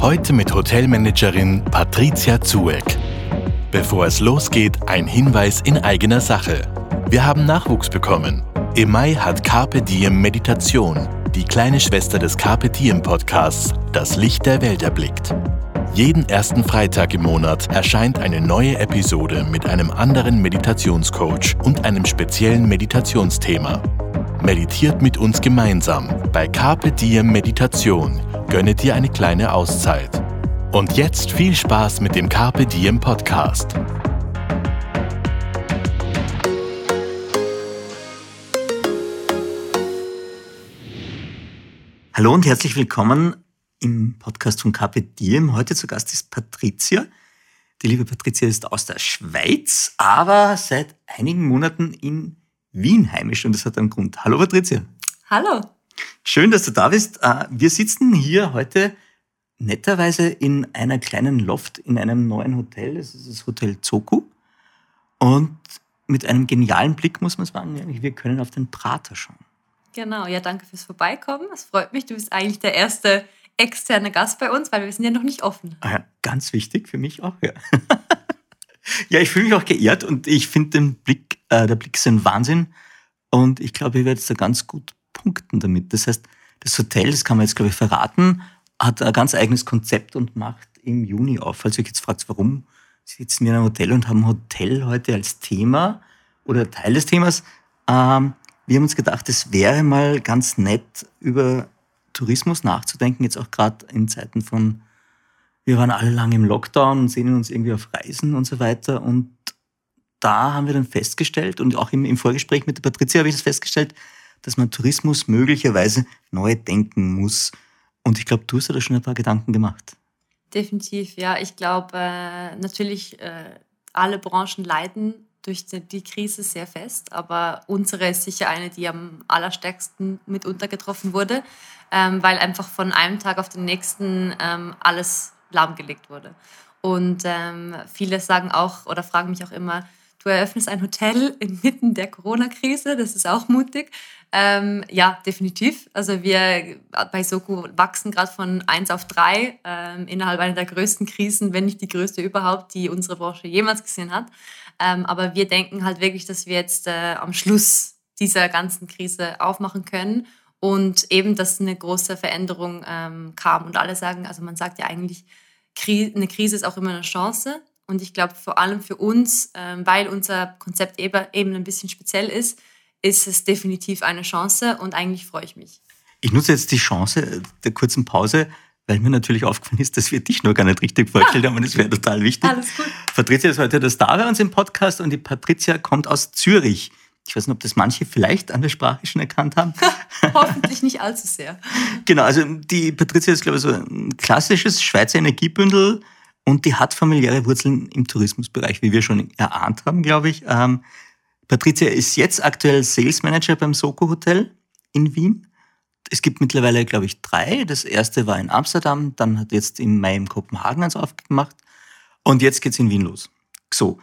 Heute mit Hotelmanagerin Patricia Zueck. Bevor es losgeht, ein Hinweis in eigener Sache. Wir haben Nachwuchs bekommen. Im Mai hat Carpe Diem Meditation, die kleine Schwester des Carpe Diem Podcasts, das Licht der Welt erblickt. Jeden ersten Freitag im Monat erscheint eine neue Episode mit einem anderen Meditationscoach und einem speziellen Meditationsthema. Meditiert mit uns gemeinsam. Bei Carpe Diem Meditation gönne dir eine kleine Auszeit. Und jetzt viel Spaß mit dem Carpe Diem Podcast. Hallo und herzlich willkommen im Podcast von Carpe Diem. Heute zu Gast ist Patricia. Die liebe Patricia ist aus der Schweiz, aber seit einigen Monaten in Wien heimisch und das hat einen Grund. Hallo Patricia. Hallo. Schön, dass du da bist. Äh, wir sitzen hier heute netterweise in einer kleinen Loft in einem neuen Hotel. Das ist das Hotel Zoku. Und mit einem genialen Blick muss man sagen, wir können auf den Prater schauen. Genau, ja, danke fürs Vorbeikommen. Es freut mich. Du bist eigentlich der erste externe Gast bei uns, weil wir sind ja noch nicht offen. Ah ja, ganz wichtig für mich auch, ja. ja, ich fühle mich auch geehrt und ich finde den Blick, äh, der Blick ist ein Wahnsinn. Und ich glaube, ich werde jetzt da ganz gut punkten damit. Das heißt, das Hotel, das kann man jetzt, glaube ich, verraten, hat ein ganz eigenes Konzept und macht im Juni auf. Falls ihr jetzt fragt, warum sitzen wir in einem Hotel und haben Hotel heute als Thema oder Teil des Themas, ähm, wir haben uns gedacht, es wäre mal ganz nett, über Tourismus nachzudenken, jetzt auch gerade in Zeiten von, wir waren alle lange im Lockdown und sehen uns irgendwie auf Reisen und so weiter. Und da haben wir dann festgestellt, und auch im, im Vorgespräch mit der Patricia habe ich das festgestellt, dass man Tourismus möglicherweise neu denken muss. Und ich glaube, du hast da schon ein paar Gedanken gemacht. Definitiv, ja. Ich glaube, äh, natürlich, äh, alle Branchen leiden durch die, Krise sehr fest, aber unsere ist sicher eine, die am allerstärksten mitunter getroffen wurde, ähm, weil einfach von einem Tag auf den nächsten ähm, alles lahmgelegt wurde. Und ähm, viele sagen auch oder fragen mich auch immer, du eröffnest ein Hotel inmitten der Corona-Krise, das ist auch mutig. Ähm, ja, definitiv. Also wir bei Soko wachsen gerade von 1 auf 3 ähm, innerhalb einer der größten Krisen, wenn nicht die größte überhaupt, die unsere Branche jemals gesehen hat. Ähm, aber wir denken halt wirklich, dass wir jetzt äh, am Schluss dieser ganzen Krise aufmachen können und eben, dass eine große Veränderung ähm, kam. Und alle sagen, also man sagt ja eigentlich, eine Krise ist auch immer eine Chance. Und ich glaube, vor allem für uns, ähm, weil unser Konzept eben ein bisschen speziell ist, ist es definitiv eine Chance und eigentlich freue ich mich. Ich nutze jetzt die Chance der kurzen Pause, weil mir natürlich aufgefallen ist, dass wir dich noch gar nicht richtig vorgestellt haben und das wäre total wichtig. Alles gut. Patricia ist heute der Star bei uns im Podcast und die Patricia kommt aus Zürich. Ich weiß nicht, ob das manche vielleicht an der Sprache schon erkannt haben. Hoffentlich nicht allzu sehr. Genau, also die Patricia ist, glaube ich, so ein klassisches Schweizer Energiebündel und die hat familiäre Wurzeln im Tourismusbereich, wie wir schon erahnt haben, glaube ich. Ähm, Patricia ist jetzt aktuell Sales Manager beim Soko Hotel in Wien. Es gibt mittlerweile, glaube ich, drei. Das erste war in Amsterdam, dann hat jetzt im Mai in Kopenhagen eins aufgemacht und jetzt geht's in Wien los. So,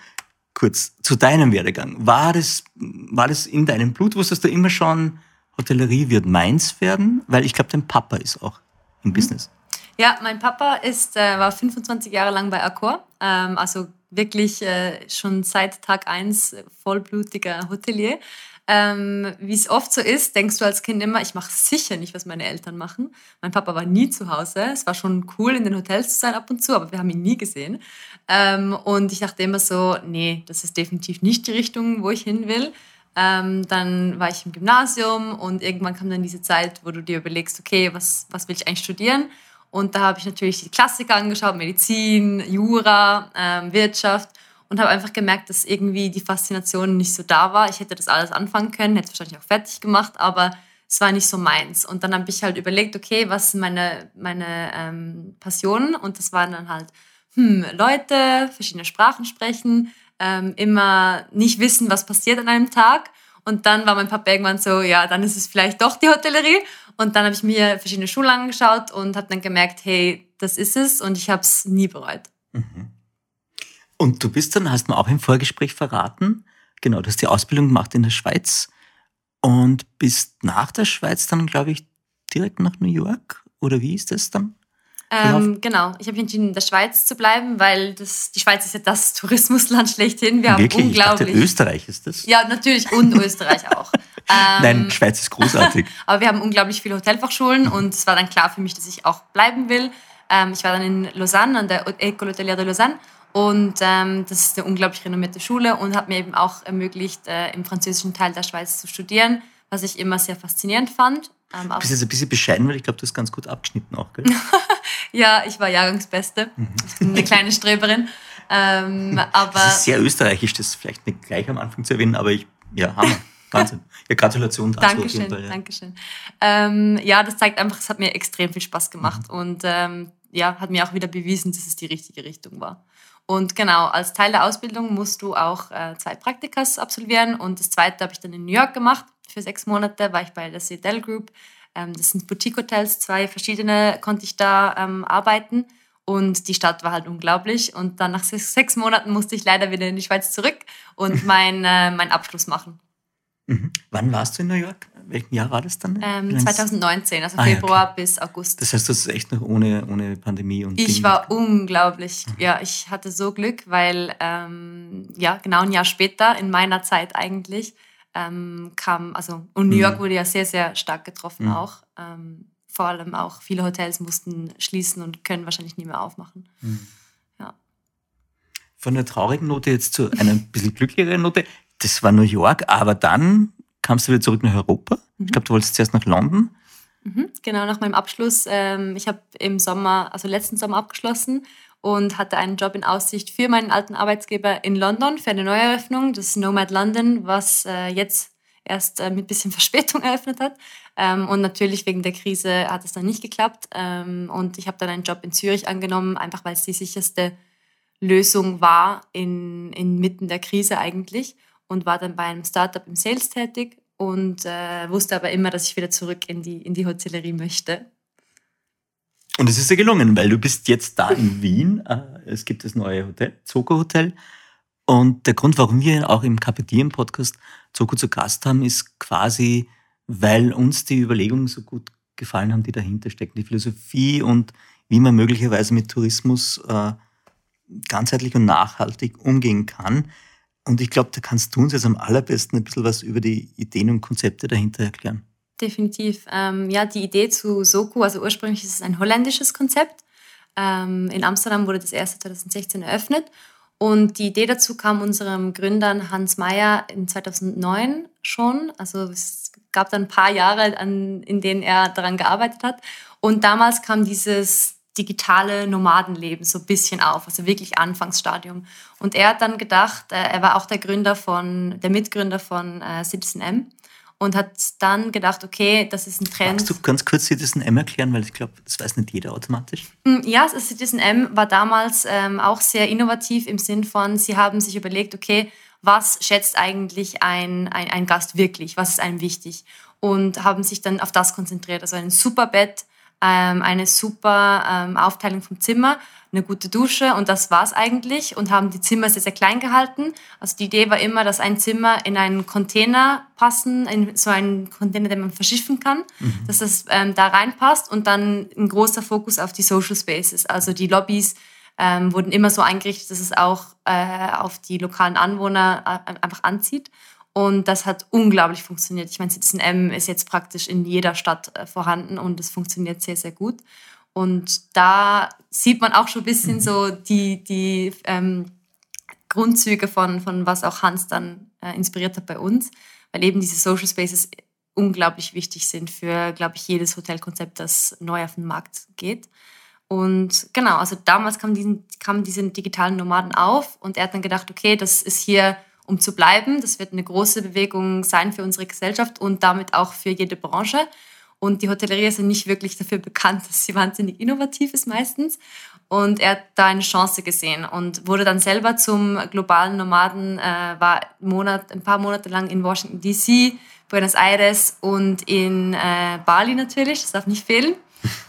kurz zu deinem Werdegang. War das, war das in deinem Blut? Wusstest du immer schon, Hotellerie wird meins werden? Weil ich glaube, dein Papa ist auch im mhm. Business. Ja, mein Papa ist, äh, war 25 Jahre lang bei Accor, ähm, also wirklich äh, schon seit Tag 1 vollblutiger Hotelier. Ähm, Wie es oft so ist, denkst du als Kind immer, ich mache sicher nicht, was meine Eltern machen. Mein Papa war nie zu Hause. Es war schon cool, in den Hotels zu sein ab und zu, aber wir haben ihn nie gesehen. Ähm, und ich dachte immer so, nee, das ist definitiv nicht die Richtung, wo ich hin will. Ähm, dann war ich im Gymnasium und irgendwann kam dann diese Zeit, wo du dir überlegst, okay, was, was will ich eigentlich studieren? Und da habe ich natürlich die Klassiker angeschaut, Medizin, Jura, ähm, Wirtschaft und habe einfach gemerkt, dass irgendwie die Faszination nicht so da war. Ich hätte das alles anfangen können, hätte es wahrscheinlich auch fertig gemacht, aber es war nicht so meins. Und dann habe ich halt überlegt, okay, was sind meine, meine ähm, Passionen? Und das waren dann halt hm, Leute, verschiedene Sprachen sprechen, ähm, immer nicht wissen, was passiert an einem Tag. Und dann war mein Papa irgendwann so, ja, dann ist es vielleicht doch die Hotellerie. Und dann habe ich mir verschiedene Schulen angeschaut und habe dann gemerkt, hey, das ist es und ich habe es nie bereut. Mhm. Und du bist dann, hast du mir auch im Vorgespräch verraten, genau, du hast die Ausbildung gemacht in der Schweiz und bist nach der Schweiz dann, glaube ich, direkt nach New York? Oder wie ist das dann? Ähm, genau, ich habe entschieden, in der Schweiz zu bleiben, weil das, die Schweiz ist ja das Tourismusland schlechthin. Wir Wirklich? haben unglaublich. Ich dachte, Österreich ist das? Ja, natürlich und Österreich auch. Ähm, Nein, Schweiz ist großartig. aber wir haben unglaublich viele Hotelfachschulen und es war dann klar für mich, dass ich auch bleiben will. Ähm, ich war dann in Lausanne an der École Hôtelière de Lausanne und ähm, das ist eine unglaublich renommierte Schule und hat mir eben auch ermöglicht, äh, im französischen Teil der Schweiz zu studieren, was ich immer sehr faszinierend fand. Ähm, du bist jetzt ein bisschen bescheiden, weil ich glaube, du hast ganz gut abgeschnitten auch, gell? ja, ich war Jahrgangsbeste. Mhm. Eine kleine Streberin. Ähm, aber das ist sehr österreichisch, das vielleicht nicht gleich am Anfang zu erwähnen, aber ich, ja, Hammer. Wahnsinn. Ja, Gratulation dazu. Dankeschön, Fall, ja. Dankeschön. Ähm, ja, das zeigt einfach, es hat mir extrem viel Spaß gemacht mhm. und ähm, ja, hat mir auch wieder bewiesen, dass es die richtige Richtung war. Und genau, als Teil der Ausbildung musst du auch äh, zwei Praktikas absolvieren und das zweite habe ich dann in New York gemacht für sechs Monate war ich bei der Citadel Group. Ähm, das sind Boutique-Hotels, zwei verschiedene konnte ich da ähm, arbeiten. Und die Stadt war halt unglaublich. Und dann nach sechs, sechs, Monaten musste ich leider wieder in die Schweiz zurück und meinen äh, mein Abschluss machen. Mhm. Wann warst du in New York? Welchen Jahr war das dann? Ähm, 2019, also ah, Februar ja, okay. bis August. Das heißt, das ist echt noch ohne, ohne Pandemie und. Ich Ding war unglaublich. Mhm. Ja, ich hatte so Glück, weil ähm, ja genau ein Jahr später in meiner Zeit eigentlich ähm, kam, also und New York mhm. wurde ja sehr, sehr stark getroffen mhm. auch. Ähm, vor allem auch viele Hotels mussten schließen und können wahrscheinlich nie mehr aufmachen. Mhm. Ja. Von der traurigen Note jetzt zu einer ein bisschen glücklicheren Note. Das war New York, aber dann kamst du wieder zurück nach Europa. Ich mhm. glaube, du wolltest zuerst nach London. Mhm, genau, nach meinem Abschluss. Ähm, ich habe im Sommer, also letzten Sommer abgeschlossen und hatte einen Job in Aussicht für meinen alten Arbeitsgeber in London für eine Neueröffnung, das Nomad London, was äh, jetzt erst äh, mit bisschen Verspätung eröffnet hat. Ähm, und natürlich wegen der Krise hat es dann nicht geklappt. Ähm, und ich habe dann einen Job in Zürich angenommen, einfach weil es die sicherste Lösung war in, inmitten der Krise eigentlich. Und war dann bei einem Startup im Sales tätig und äh, wusste aber immer, dass ich wieder zurück in die, in die Hotellerie möchte. Und es ist dir gelungen, weil du bist jetzt da in Wien. Äh, es gibt das neue Hotel, Zoco Hotel. Und der Grund, warum wir auch im im Podcast Zoco zu Gast haben, ist quasi, weil uns die Überlegungen so gut gefallen haben, die dahinter stecken. Die Philosophie und wie man möglicherweise mit Tourismus äh, ganzheitlich und nachhaltig umgehen kann. Und ich glaube, da kannst du uns jetzt am allerbesten ein bisschen was über die Ideen und Konzepte dahinter erklären. Definitiv. Ähm, ja, die Idee zu Soku, also ursprünglich ist es ein holländisches Konzept. Ähm, in Amsterdam wurde das erste 2016 eröffnet. Und die Idee dazu kam unserem Gründern Hans Meyer in 2009 schon. Also es gab dann ein paar Jahre, an, in denen er daran gearbeitet hat. Und damals kam dieses digitale Nomadenleben so ein bisschen auf, also wirklich Anfangsstadium. Und er hat dann gedacht, äh, er war auch der Gründer von, der Mitgründer von äh, Citizen M und hat dann gedacht, okay, das ist ein Trend. Magst du ganz kurz Citizen M erklären, weil ich glaube, das weiß nicht jeder automatisch. Mm, ja, also Citizen M war damals ähm, auch sehr innovativ im Sinn von, sie haben sich überlegt, okay, was schätzt eigentlich ein, ein, ein Gast wirklich, was ist einem wichtig und haben sich dann auf das konzentriert, also ein super Bett, ähm, eine super ähm, Aufteilung vom Zimmer, eine gute Dusche und das war's eigentlich und haben die Zimmer sehr, sehr klein gehalten. Also die Idee war immer, dass ein Zimmer in einen Container passen, in so einen Container, den man verschiffen kann, mhm. dass das ähm, da reinpasst und dann ein großer Fokus auf die Social Spaces, also die Lobbys, ähm, wurden immer so eingerichtet, dass es auch äh, auf die lokalen Anwohner äh, einfach anzieht. Und das hat unglaublich funktioniert. Ich meine, Citizen M ist jetzt praktisch in jeder Stadt äh, vorhanden und es funktioniert sehr, sehr gut. Und da sieht man auch schon ein bisschen mhm. so die, die ähm, Grundzüge von, von was auch Hans dann äh, inspiriert hat bei uns, weil eben diese Social Spaces unglaublich wichtig sind für, glaube ich, jedes Hotelkonzept, das neu auf den Markt geht. Und genau, also damals kamen, diesen, kamen diese digitalen Nomaden auf und er hat dann gedacht, okay, das ist hier um zu bleiben. Das wird eine große Bewegung sein für unsere Gesellschaft und damit auch für jede Branche. Und die Hotellerie ist ja nicht wirklich dafür bekannt, dass sie wahnsinnig innovativ ist meistens. Und er hat da eine Chance gesehen und wurde dann selber zum globalen Nomaden, äh, war Monat, ein paar Monate lang in Washington DC, Buenos Aires und in äh, Bali natürlich, das darf nicht fehlen.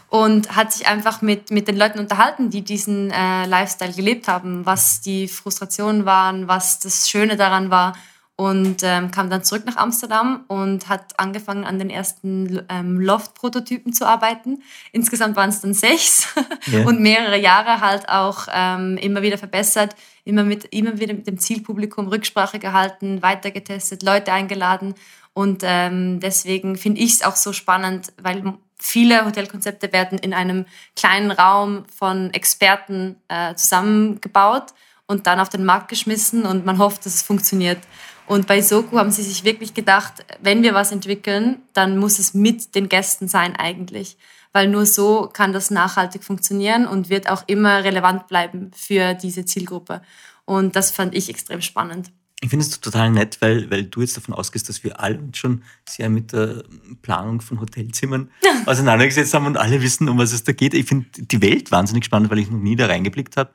Und hat sich einfach mit, mit den Leuten unterhalten, die diesen äh, Lifestyle gelebt haben, was die Frustrationen waren, was das Schöne daran war und ähm, kam dann zurück nach Amsterdam und hat angefangen an den ersten ähm, Loft-Prototypen zu arbeiten. Insgesamt waren es dann sechs yeah. und mehrere Jahre halt auch ähm, immer wieder verbessert, immer, mit, immer wieder mit dem Zielpublikum Rücksprache gehalten, weitergetestet, Leute eingeladen und ähm, deswegen finde ich es auch so spannend, weil viele Hotelkonzepte werden in einem kleinen Raum von Experten äh, zusammengebaut und dann auf den Markt geschmissen und man hofft, dass es funktioniert. Und bei Soku haben sie sich wirklich gedacht, wenn wir was entwickeln, dann muss es mit den Gästen sein eigentlich. Weil nur so kann das nachhaltig funktionieren und wird auch immer relevant bleiben für diese Zielgruppe. Und das fand ich extrem spannend. Ich finde es total nett, weil, weil du jetzt davon ausgehst, dass wir alle uns schon sehr mit der Planung von Hotelzimmern auseinandergesetzt haben und alle wissen, um was es da geht. Ich finde die Welt wahnsinnig spannend, weil ich noch nie da reingeblickt habe.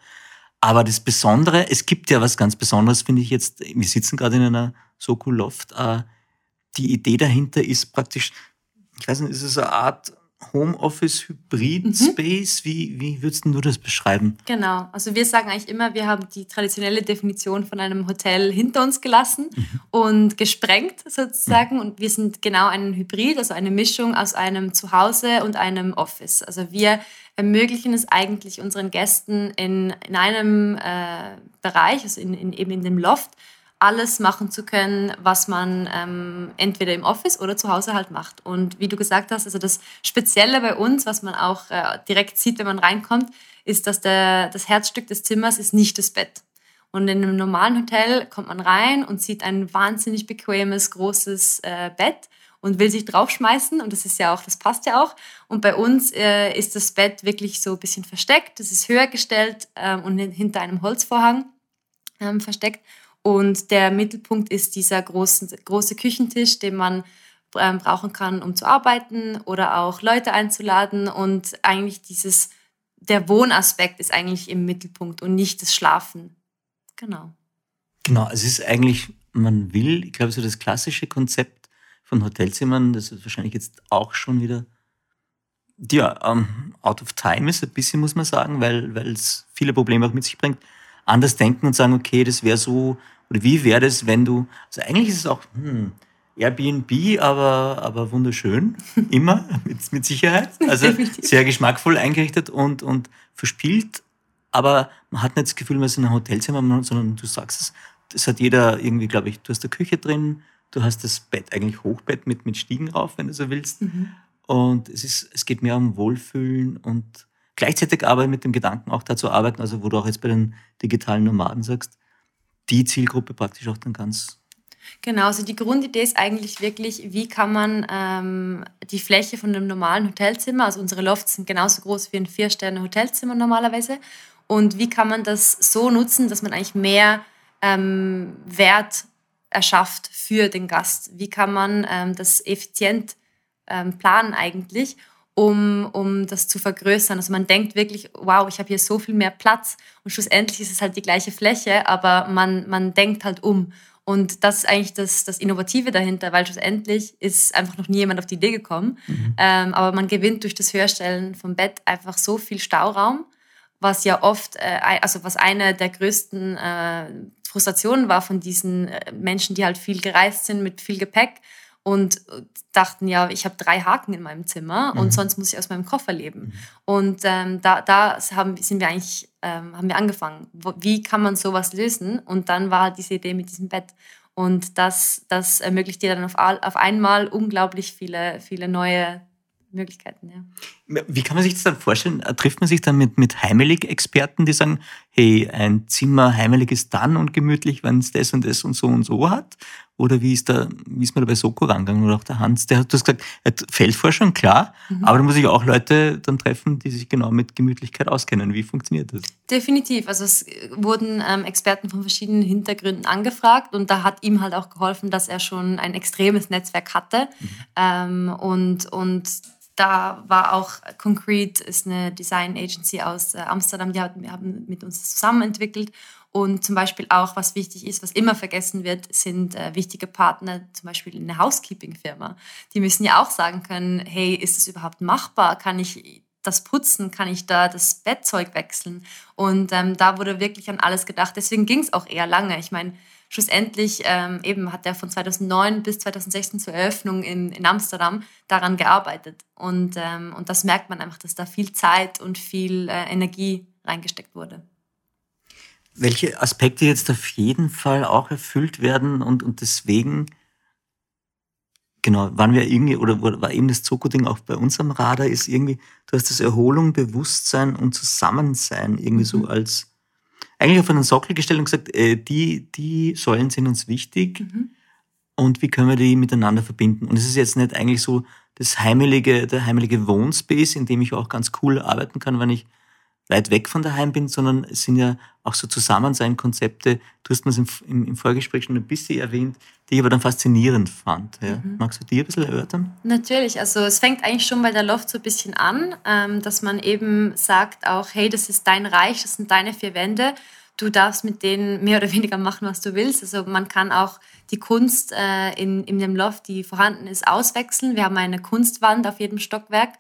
Aber das Besondere, es gibt ja was ganz Besonderes, finde ich jetzt, wir sitzen gerade in einer Soku Loft, äh, die Idee dahinter ist praktisch, ich weiß nicht, ist es eine Art Homeoffice Hybrid mhm. Space? Wie, wie würdest du das beschreiben? Genau, also wir sagen eigentlich immer, wir haben die traditionelle Definition von einem Hotel hinter uns gelassen mhm. und gesprengt sozusagen. Mhm. Und wir sind genau ein Hybrid, also eine Mischung aus einem Zuhause und einem Office. Also wir ermöglichen es eigentlich unseren Gästen in, in einem äh, Bereich, also in, in, eben in dem Loft, alles machen zu können, was man ähm, entweder im Office oder zu Hause halt macht. Und wie du gesagt hast, also das Spezielle bei uns, was man auch äh, direkt sieht, wenn man reinkommt, ist, dass der, das Herzstück des Zimmers ist nicht das Bett. Und in einem normalen Hotel kommt man rein und sieht ein wahnsinnig bequemes, großes äh, Bett und will sich draufschmeißen und das ist ja auch, das passt ja auch. Und bei uns äh, ist das Bett wirklich so ein bisschen versteckt, das ist höher gestellt ähm, und hinter einem Holzvorhang ähm, versteckt. Und der Mittelpunkt ist dieser großen, große Küchentisch, den man ähm, brauchen kann, um zu arbeiten oder auch Leute einzuladen. Und eigentlich dieses, der Wohnaspekt ist eigentlich im Mittelpunkt und nicht das Schlafen. Genau. Genau, es ist eigentlich, man will, ich glaube, so das klassische Konzept von Hotelzimmern, das ist wahrscheinlich jetzt auch schon wieder ja, um, ähm, out of time ist, ein bisschen muss man sagen, weil es viele Probleme auch mit sich bringt. Anders denken und sagen, okay, das wäre so, oder wie wäre das, wenn du, also eigentlich ist es auch hm, Airbnb, aber, aber wunderschön, immer, mit, mit Sicherheit. Also sehr geschmackvoll eingerichtet und, und verspielt, aber man hat nicht das Gefühl, man ist in einem Hotelzimmer, sondern du sagst es, das hat jeder irgendwie, glaube ich, du hast eine Küche drin, Du hast das Bett, eigentlich Hochbett mit, mit Stiegen rauf, wenn du so willst. Mhm. Und es, ist, es geht mehr um Wohlfühlen und gleichzeitig aber mit dem Gedanken auch dazu arbeiten, also wo du auch jetzt bei den digitalen Nomaden sagst, die Zielgruppe praktisch auch dann ganz Genau, also die Grundidee ist eigentlich wirklich, wie kann man ähm, die Fläche von einem normalen Hotelzimmer, also unsere Lofts sind genauso groß wie ein Vier-Sterne-Hotelzimmer normalerweise, und wie kann man das so nutzen, dass man eigentlich mehr ähm, Wert erschafft für den Gast? Wie kann man ähm, das effizient ähm, planen eigentlich, um, um das zu vergrößern? Also man denkt wirklich, wow, ich habe hier so viel mehr Platz und schlussendlich ist es halt die gleiche Fläche, aber man, man denkt halt um. Und das ist eigentlich das, das Innovative dahinter, weil schlussendlich ist einfach noch nie jemand auf die Idee gekommen. Mhm. Ähm, aber man gewinnt durch das Höherstellen vom Bett einfach so viel Stauraum, was ja oft, äh, also was eine der größten äh, Frustration war von diesen äh, Menschen, die halt viel gereist sind mit viel Gepäck und dachten, ja, ich habe drei Haken in meinem Zimmer mhm. und sonst muss ich aus meinem Koffer leben. Mhm. Und ähm, da, da haben, sind wir eigentlich, ähm, haben wir angefangen. Wie kann man sowas lösen? Und dann war halt diese Idee mit diesem Bett. Und das, das ermöglicht dir dann auf, auf einmal unglaublich viele, viele neue Möglichkeiten, ja. Wie kann man sich das dann vorstellen? Trifft man sich dann mit, mit Heimelig-Experten, die sagen, hey, ein Zimmer heimelig ist dann und gemütlich, wenn es das und das und so und so hat? Oder wie ist, da, wie ist man da bei Soko rangegangen? Oder auch der Hans, der hat, du hast gesagt, er hat Feldforschung, klar, mhm. aber da muss ich auch Leute dann treffen, die sich genau mit Gemütlichkeit auskennen. Wie funktioniert das? Definitiv. Also es wurden ähm, Experten von verschiedenen Hintergründen angefragt und da hat ihm halt auch geholfen, dass er schon ein extremes Netzwerk hatte. Mhm. Ähm, und, und da war auch Concrete, ist eine Design Agency aus äh, Amsterdam, die haben mit uns zusammen entwickelt. Und zum Beispiel auch, was wichtig ist, was immer vergessen wird, sind äh, wichtige Partner, zum Beispiel eine Housekeeping-Firma. Die müssen ja auch sagen können, hey, ist es überhaupt machbar? Kann ich das putzen? Kann ich da das Bettzeug wechseln? Und ähm, da wurde wirklich an alles gedacht. Deswegen ging es auch eher lange. Ich meine, schlussendlich ähm, eben hat er von 2009 bis 2016 zur Eröffnung in, in Amsterdam daran gearbeitet. Und, ähm, und das merkt man einfach, dass da viel Zeit und viel äh, Energie reingesteckt wurde. Welche Aspekte jetzt auf jeden Fall auch erfüllt werden und, und deswegen, genau, waren wir irgendwie, oder war eben das Zoko-Ding auch bei uns am Radar, ist irgendwie, du hast das Erholung, Bewusstsein und Zusammensein irgendwie mhm. so als eigentlich auf einen Sockel gestellt und gesagt, äh, die, die Säulen sind uns wichtig mhm. und wie können wir die miteinander verbinden? Und es ist jetzt nicht eigentlich so das heimelige, der heimelige Wohnspace, in dem ich auch ganz cool arbeiten kann, wenn ich weit weg von daheim bin, sondern es sind ja auch so Zusammensein-Konzepte. Du hast mir es im, im, im, Vorgespräch schon ein bisschen erwähnt, die ich aber dann faszinierend fand. Ja. Mhm. Magst du dir ein bisschen erörtern? Natürlich, also es fängt eigentlich schon bei der Loft so ein bisschen an, ähm, dass man eben sagt auch, hey, das ist dein Reich, das sind deine vier Wände. Du darfst mit denen mehr oder weniger machen, was du willst. Also man kann auch die Kunst äh, in, in dem Loft, die vorhanden ist, auswechseln. Wir haben eine Kunstwand auf jedem Stockwerk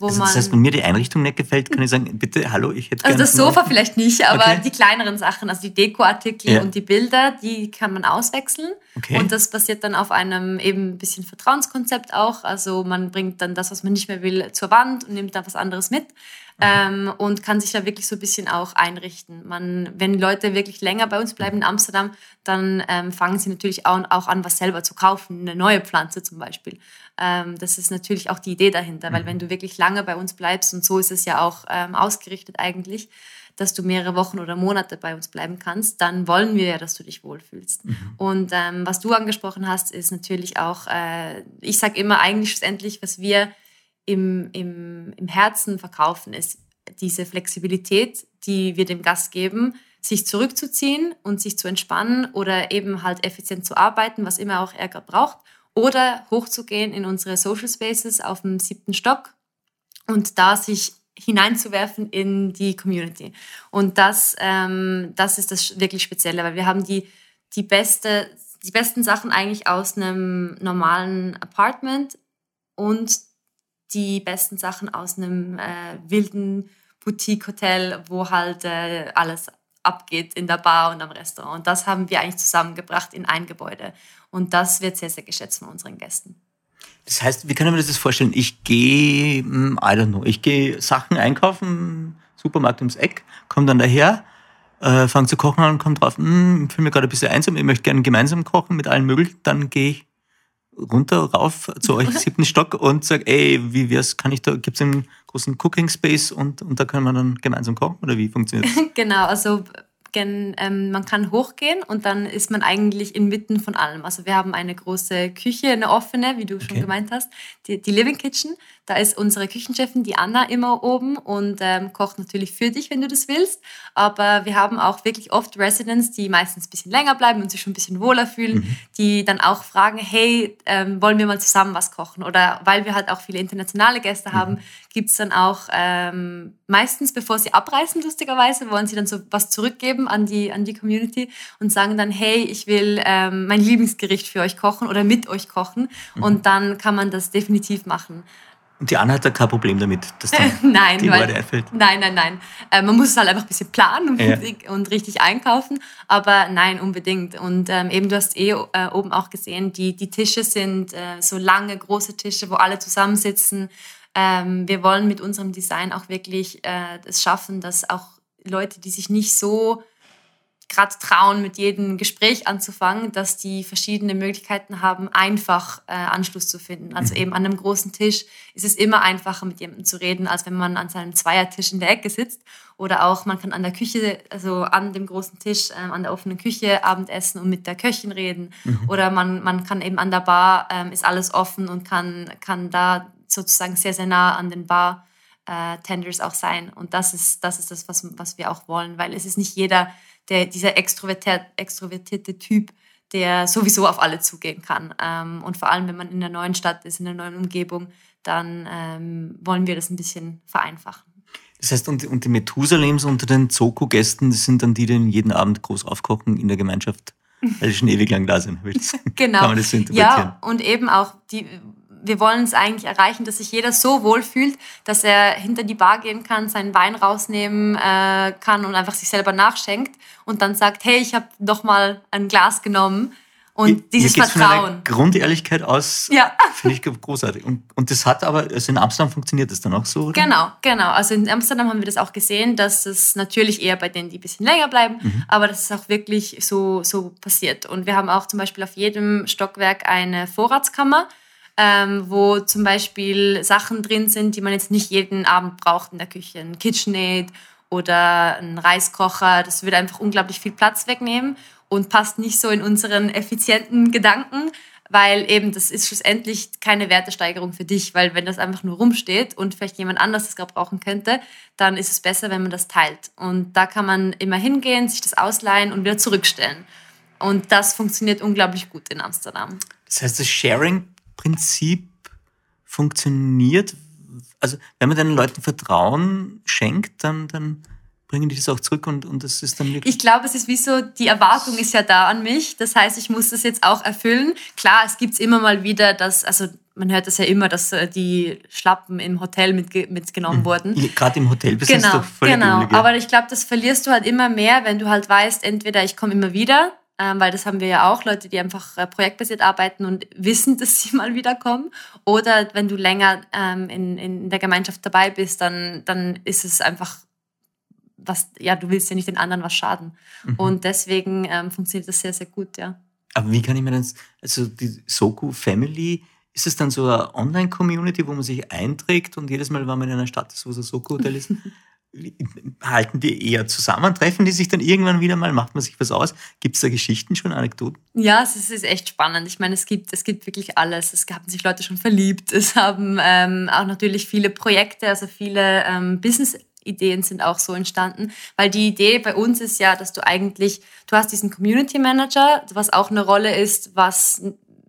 wo also das heißt, wenn mir die Einrichtung nicht gefällt, kann ich sagen, bitte, hallo, ich hätte Also das Sofa vielleicht nicht, aber okay. die kleineren Sachen, also die Dekoartikel ja. und die Bilder, die kann man auswechseln. Okay. Und das basiert dann auf einem eben ein bisschen Vertrauenskonzept auch. Also man bringt dann das, was man nicht mehr will, zur Wand und nimmt dann was anderes mit. Ähm, und kann sich da wirklich so ein bisschen auch einrichten. Man, wenn Leute wirklich länger bei uns bleiben in Amsterdam, dann ähm, fangen sie natürlich auch, auch, an, was selber zu kaufen, eine neue Pflanze zum Beispiel. Ähm, das ist natürlich auch die Idee dahinter, weil mhm. wenn du wirklich lange bei uns bleibst, und so ist es ja auch ähm, ausgerichtet eigentlich, dass du mehrere Wochen oder Monate bei uns bleiben kannst, dann wollen wir ja, dass du dich wohlfühlst. Mhm. Und ähm, was du angesprochen hast, ist natürlich auch, äh, ich sage immer eigentlich schlussendlich, was wir im, im, im Herzen verkaufen, ist diese Flexibilität, die wir dem Gast geben, sich zurückzuziehen und sich zu entspannen oder eben halt effizient zu arbeiten, was immer auch er gerade braucht, oder hochzugehen in unsere Social Spaces auf dem siebten Stock und da sich hineinzuwerfen in die Community. Und das, ähm, das ist das wirklich Spezielle, weil wir haben die, die, beste, die besten Sachen eigentlich aus einem normalen Apartment und die besten Sachen aus einem äh, wilden Boutique-Hotel, wo halt äh, alles abgeht in der Bar und am Restaurant. Und das haben wir eigentlich zusammengebracht in ein Gebäude. Und das wird sehr, sehr geschätzt von unseren Gästen. Das heißt, wie kann ich mir das vorstellen? Ich gehe, hm, I don't know, ich gehe Sachen einkaufen, Supermarkt ums Eck, komme dann daher, äh, fange zu kochen an und komme drauf, hm, fühle mir gerade ein bisschen einsam, ich möchte gerne gemeinsam kochen mit allen möglichen, dann gehe ich runter, rauf zu euch siebten Stock und sage, ey, wie wär's, kann ich da, gibt es einen großen Cooking Space und, und da können wir dann gemeinsam kochen oder wie funktioniert das? genau, also gen, ähm, man kann hochgehen und dann ist man eigentlich inmitten von allem. Also wir haben eine große Küche, eine offene, wie du okay. schon gemeint hast, die, die, Living Kitchen. Da ist unsere Küchenchefin, die Anna, immer oben und ähm, kocht natürlich für dich, wenn du das willst. Aber wir haben auch wirklich oft Residents, die meistens ein bisschen länger bleiben und sich schon ein bisschen wohler fühlen, mhm. die dann auch fragen, hey, ähm, wollen wir mal zusammen was kochen? Oder weil wir halt auch viele internationale Gäste mhm. haben, gibt es dann auch ähm, meistens, bevor sie abreisen, lustigerweise, wollen sie dann so was zurückgeben an die, an die Community und sagen dann, hey, ich will ähm, mein Lieblingsgericht für euch kochen oder mit euch kochen. Mhm. Und dann kann man das definitiv machen. Und die Anna hat da kein Problem damit, dass dann nein, die weil, erfüllt. Nein, nein, nein. Äh, man muss es halt einfach ein bisschen planen und, ja. und richtig einkaufen. Aber nein, unbedingt. Und ähm, eben, du hast eh äh, oben auch gesehen, die, die Tische sind äh, so lange, große Tische, wo alle zusammensitzen. Ähm, wir wollen mit unserem Design auch wirklich äh, es schaffen, dass auch Leute, die sich nicht so gerade trauen, mit jedem Gespräch anzufangen, dass die verschiedene Möglichkeiten haben, einfach äh, Anschluss zu finden. Also mhm. eben an einem großen Tisch ist es immer einfacher, mit jemandem zu reden, als wenn man an seinem Zweiertisch in der Ecke sitzt. Oder auch man kann an der Küche, also an dem großen Tisch, äh, an der offenen Küche Abendessen und mit der Köchin reden. Mhm. Oder man, man kann eben an der Bar, ähm, ist alles offen und kann, kann da sozusagen sehr, sehr nah an den Bar äh, Tenders auch sein. Und das ist das, ist das was, was wir auch wollen, weil es ist nicht jeder, der, dieser extrovertiert, extrovertierte Typ, der sowieso auf alle zugehen kann. Ähm, und vor allem, wenn man in einer neuen Stadt ist, in einer neuen Umgebung, dann ähm, wollen wir das ein bisschen vereinfachen. Das heißt, und, und die Methusalems unter den Zoku-Gästen, das sind dann die, die jeden Abend groß aufkochen in der Gemeinschaft, weil die schon ewig lang da sind. genau. Kann man das so Ja, und eben auch die, wir wollen es eigentlich erreichen, dass sich jeder so wohl fühlt, dass er hinter die Bar gehen kann, seinen Wein rausnehmen äh, kann und einfach sich selber nachschenkt und dann sagt, hey, ich habe noch mal ein Glas genommen. Und hier, dieses hier Vertrauen. Von Grundehrlichkeit aus ja. finde ich großartig. Und, und das hat aber, also in Amsterdam funktioniert das dann auch so, oder? Genau, genau. Also in Amsterdam haben wir das auch gesehen, dass es natürlich eher bei denen, die ein bisschen länger bleiben, mhm. aber dass es auch wirklich so, so passiert. Und wir haben auch zum Beispiel auf jedem Stockwerk eine Vorratskammer ähm, wo zum Beispiel Sachen drin sind, die man jetzt nicht jeden Abend braucht in der Küche. Ein KitchenAid oder ein Reiskocher. Das würde einfach unglaublich viel Platz wegnehmen und passt nicht so in unseren effizienten Gedanken, weil eben das ist schlussendlich keine Wertesteigerung für dich, weil wenn das einfach nur rumsteht und vielleicht jemand anders das gerade brauchen könnte, dann ist es besser, wenn man das teilt. Und da kann man immer hingehen, sich das ausleihen und wieder zurückstellen. Und das funktioniert unglaublich gut in Amsterdam. Das heißt, das Sharing Prinzip funktioniert. Also wenn man den Leuten Vertrauen schenkt, dann, dann bringen die das auch zurück und, und das ist dann wirklich. Ich glaube, es ist wie so, die Erwartung ist ja da an mich. Das heißt, ich muss das jetzt auch erfüllen. Klar, es gibt immer mal wieder, dass, also man hört das ja immer, dass äh, die Schlappen im Hotel mit, mitgenommen mhm. wurden. Gerade im Hotel bist genau, doch voll Genau, aber ich glaube, das verlierst du halt immer mehr, wenn du halt weißt, entweder ich komme immer wieder weil das haben wir ja auch, Leute, die einfach äh, projektbasiert arbeiten und wissen, dass sie mal wiederkommen. Oder wenn du länger ähm, in, in der Gemeinschaft dabei bist, dann, dann ist es einfach was, ja, du willst ja nicht den anderen was schaden. Mhm. Und deswegen ähm, funktioniert das sehr, sehr gut, ja. Aber wie kann ich mir das, also die Soku Family, ist es dann so eine Online-Community, wo man sich einträgt und jedes Mal, wenn man in einer Stadt ist, wo so ein Soku-Hotel ist, halten die eher zusammen? Treffen die sich dann irgendwann wieder mal? Macht man sich was aus? Gibt es da Geschichten schon, Anekdoten? Ja, es ist echt spannend. Ich meine, es gibt, es gibt wirklich alles. Es haben sich Leute schon verliebt. Es haben ähm, auch natürlich viele Projekte, also viele ähm, Business Ideen sind auch so entstanden, weil die Idee bei uns ist ja, dass du eigentlich, du hast diesen Community Manager, was auch eine Rolle ist, was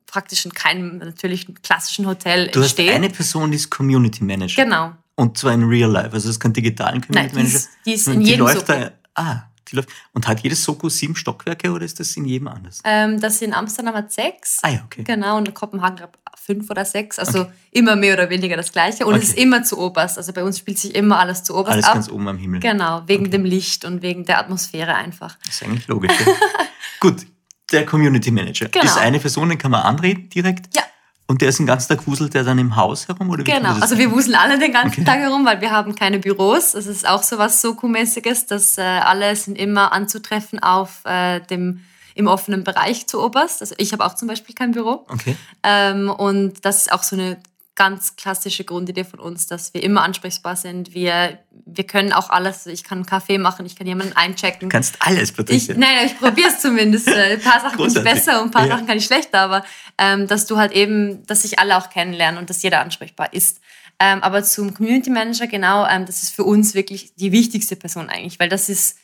praktisch in keinem natürlich klassischen Hotel du entsteht. Du hast eine Person, die ist Community Manager. Genau. Und zwar in real life. Also es ist kein digitalen Community Nein, Manager. Die ist, die ist in die jedem läuft da, ah, die läuft. Und hat jedes Soko sieben Stockwerke oder ist das in jedem anders? Ähm, das in Amsterdam hat sechs. Ah ja, okay. Genau, und in Kopenhagen glaube fünf oder sechs. Also okay. immer mehr oder weniger das Gleiche. Und okay. es ist immer zu oberst. Also bei uns spielt sich immer alles zu oberst Alles ab. ganz oben am Himmel. Genau, wegen okay. dem Licht und wegen der Atmosphäre einfach. Das ist eigentlich logisch. Gut, der Community Manager. Genau. Ist eine Person, den kann man anreden direkt? Ja. Und der ist den ganzen Tag wuselt der dann im Haus herum? Oder genau, also wir wuseln alle den ganzen okay. Tag herum, weil wir haben keine Büros. Das ist auch so was Soku-mäßiges, dass äh, alle sind immer anzutreffen auf äh, dem im offenen Bereich zu oberst. Also ich habe auch zum Beispiel kein Büro. Okay. Ähm, und das ist auch so eine ganz klassische Grundidee von uns, dass wir immer ansprechbar sind. Wir, wir können auch alles. Ich kann einen Kaffee machen, ich kann jemanden einchecken. Du kannst alles, Patricia. Ich, nein, ich probiere es zumindest. Ein paar Sachen kann ich besser und ein paar ja. Sachen kann ich schlechter, aber ähm, dass du halt eben, dass sich alle auch kennenlernen und dass jeder ansprechbar ist. Ähm, aber zum Community Manager, genau, ähm, das ist für uns wirklich die wichtigste Person eigentlich, weil das ist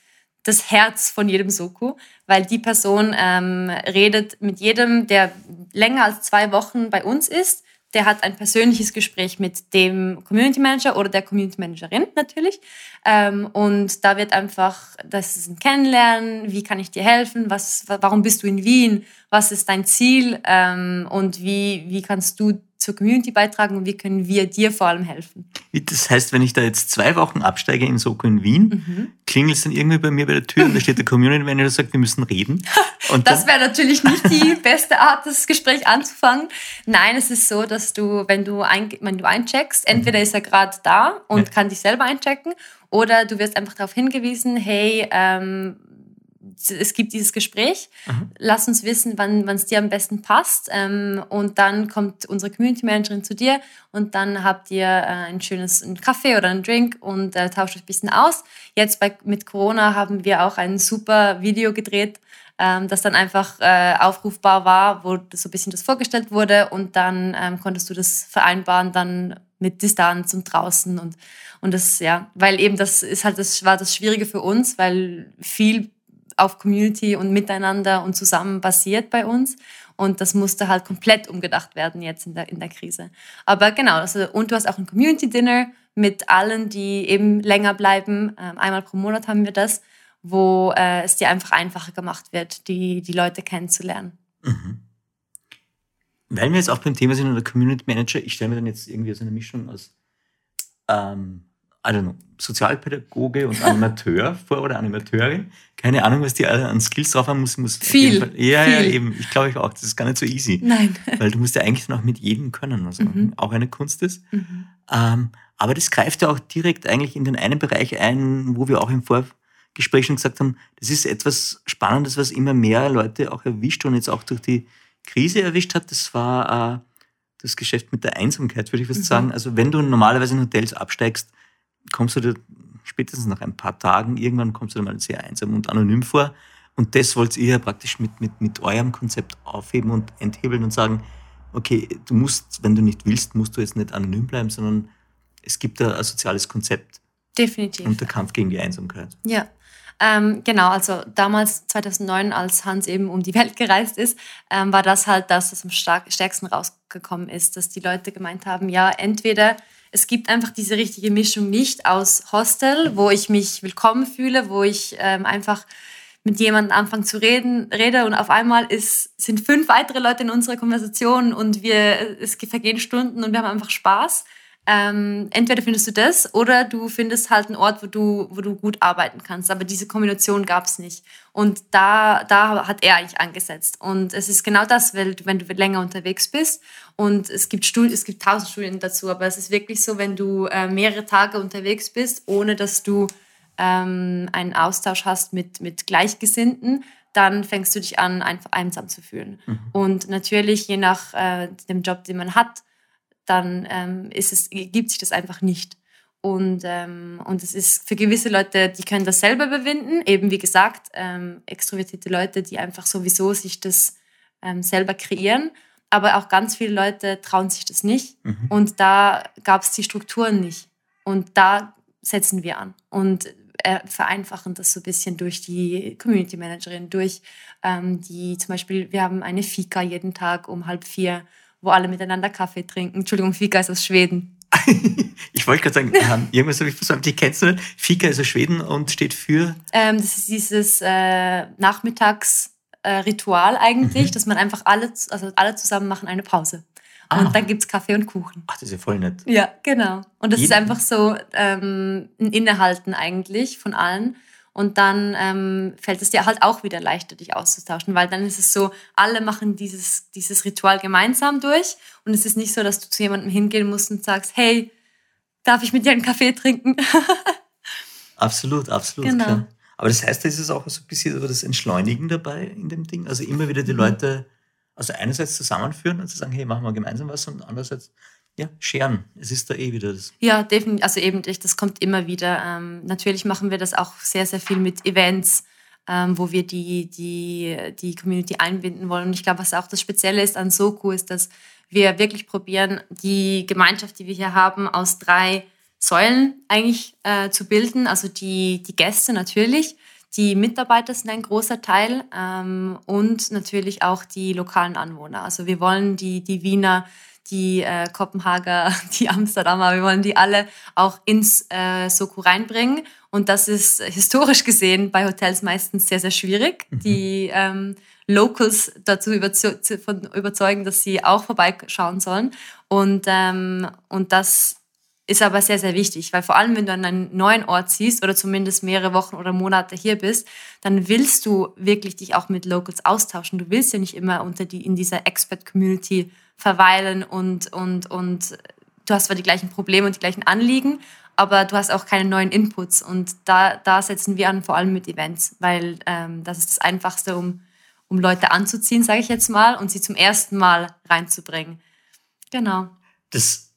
das Herz von jedem Soku, weil die Person ähm, redet mit jedem, der länger als zwei Wochen bei uns ist der hat ein persönliches Gespräch mit dem Community Manager oder der Community Managerin natürlich. Ähm, und da wird einfach, das ist ein Kennenlernen, wie kann ich dir helfen, was, warum bist du in Wien, was ist dein Ziel? Ähm, und wie, wie kannst du zur Community beitragen und wie können wir dir vor allem helfen. Das heißt, wenn ich da jetzt zwei Wochen absteige in Soko in Wien, mhm. klingelt es dann irgendwie bei mir bei der Tür und da steht der Community Manager und sagt, wir müssen reden. Und das wäre natürlich nicht die beste Art, das Gespräch anzufangen. Nein, es ist so, dass du, wenn du, ein, wenn du eincheckst, entweder ist er gerade da und ja. kann dich selber einchecken oder du wirst einfach darauf hingewiesen, hey, ähm, es gibt dieses Gespräch. Mhm. Lass uns wissen, wann es dir am besten passt. Ähm, und dann kommt unsere Community Managerin zu dir und dann habt ihr äh, ein schönes einen Kaffee oder einen Drink und äh, tauscht euch ein bisschen aus. Jetzt bei, mit Corona haben wir auch ein super Video gedreht, ähm, das dann einfach äh, aufrufbar war, wo so ein bisschen das vorgestellt wurde und dann ähm, konntest du das vereinbaren dann mit Distanz und draußen und und das ja, weil eben das ist halt das war das Schwierige für uns, weil viel auf Community und Miteinander und zusammen basiert bei uns. Und das musste halt komplett umgedacht werden jetzt in der, in der Krise. Aber genau, also, und du hast auch ein Community Dinner mit allen, die eben länger bleiben. Ähm, einmal pro Monat haben wir das, wo äh, es dir einfach einfacher gemacht wird, die, die Leute kennenzulernen. Mhm. Weil wir jetzt auch beim Thema sind, oder Community Manager, ich stelle mir dann jetzt irgendwie so eine Mischung aus ähm, know, Sozialpädagoge und Animateur vor oder Animateurin. Keine Ahnung, was die alle an Skills drauf haben muss. muss viel. Fall, ja, viel. ja, eben. Ich glaube auch, das ist gar nicht so easy. Nein. Weil du musst ja eigentlich noch mit jedem können, was mhm. auch eine Kunst ist. Mhm. Ähm, aber das greift ja auch direkt eigentlich in den einen Bereich ein, wo wir auch im Vorgespräch schon gesagt haben, das ist etwas Spannendes, was immer mehr Leute auch erwischt und jetzt auch durch die Krise erwischt hat. Das war äh, das Geschäft mit der Einsamkeit, würde ich fast mhm. sagen. Also wenn du normalerweise in Hotels absteigst, kommst du dir spätestens nach ein paar Tagen, irgendwann kommst du dir mal sehr einsam und anonym vor. Und das wollt ihr ja praktisch mit, mit, mit eurem Konzept aufheben und enthebeln und sagen, okay, du musst, wenn du nicht willst, musst du jetzt nicht anonym bleiben, sondern es gibt da ein soziales Konzept. Definitiv. Und der Kampf gegen die Einsamkeit. Ja. Ähm, genau, also damals 2009, als Hans eben um die Welt gereist ist, ähm, war das halt das, was am stärksten rausgekommen ist, dass die Leute gemeint haben, ja, entweder es gibt einfach diese richtige Mischung nicht aus Hostel, wo ich mich willkommen fühle, wo ich ähm, einfach mit jemandem anfange zu reden, rede und auf einmal ist, sind fünf weitere Leute in unserer Konversation und wir, es vergehen Stunden und wir haben einfach Spaß. Ähm, entweder findest du das oder du findest halt einen Ort, wo du, wo du gut arbeiten kannst. Aber diese Kombination gab es nicht. Und da, da hat er eigentlich angesetzt. Und es ist genau das, weil du, wenn du länger unterwegs bist und es gibt Studien, es gibt tausend Studien dazu, aber es ist wirklich so, wenn du äh, mehrere Tage unterwegs bist, ohne dass du ähm, einen Austausch hast mit, mit Gleichgesinnten, dann fängst du dich an, einfach einsam zu fühlen. Mhm. Und natürlich, je nach äh, dem Job, den man hat, dann ähm, ist es, gibt sich das einfach nicht. Und, ähm, und es ist für gewisse Leute, die können das selber überwinden, eben wie gesagt, ähm, extrovertierte Leute, die einfach sowieso sich das ähm, selber kreieren. Aber auch ganz viele Leute trauen sich das nicht. Mhm. Und da gab es die Strukturen nicht. Und da setzen wir an und äh, vereinfachen das so ein bisschen durch die Community Managerin, durch ähm, die zum Beispiel, wir haben eine Fika jeden Tag um halb vier wo alle miteinander Kaffee trinken. Entschuldigung, Fika ist aus Schweden. ich wollte gerade sagen, ähm, irgendwas habe ich versäumt, die kennst du nicht. Fika ist aus Schweden und steht für? Ähm, das ist dieses äh, Nachmittagsritual äh, eigentlich, mhm. dass man einfach alle, also alle zusammen machen eine Pause. Und ah. dann gibt es Kaffee und Kuchen. Ach, das ist ja voll nett. Ja, genau. Und das Jeden? ist einfach so ähm, ein Innehalten eigentlich von allen. Und dann ähm, fällt es dir halt auch wieder leichter, dich auszutauschen, weil dann ist es so, alle machen dieses, dieses Ritual gemeinsam durch. Und es ist nicht so, dass du zu jemandem hingehen musst und sagst, hey, darf ich mit dir einen Kaffee trinken? absolut, absolut. Genau. Klar. Aber das heißt, da ist es auch so ein bisschen das Entschleunigen dabei in dem Ding. Also immer wieder die mhm. Leute, also einerseits zusammenführen und zu sagen, hey, machen wir gemeinsam was und andererseits ja, scheren. Es ist da eh wieder das. Ja, definitiv. Also eben, das kommt immer wieder. Ähm, natürlich machen wir das auch sehr, sehr viel mit Events, ähm, wo wir die, die, die Community einbinden wollen. Und ich glaube, was auch das Spezielle ist an Soku, ist, dass wir wirklich probieren, die Gemeinschaft, die wir hier haben, aus drei Säulen eigentlich äh, zu bilden. Also die, die Gäste natürlich, die Mitarbeiter sind ein großer Teil ähm, und natürlich auch die lokalen Anwohner. Also wir wollen die, die Wiener die äh, Kopenhager, die Amsterdamer, wir wollen die alle auch ins äh, Soku reinbringen. Und das ist historisch gesehen bei Hotels meistens sehr, sehr schwierig, mhm. die ähm, Locals dazu überzeugen, dass sie auch vorbeischauen sollen. Und, ähm, und das ist aber sehr, sehr wichtig, weil vor allem, wenn du an einen neuen Ort ziehst oder zumindest mehrere Wochen oder Monate hier bist, dann willst du wirklich dich auch mit Locals austauschen. Du willst ja nicht immer unter die, in dieser Expert-Community verweilen und, und, und du hast zwar die gleichen Probleme und die gleichen Anliegen, aber du hast auch keine neuen Inputs. Und da, da setzen wir an, vor allem mit Events, weil ähm, das ist das Einfachste, um, um Leute anzuziehen, sage ich jetzt mal, und sie zum ersten Mal reinzubringen. Genau. Das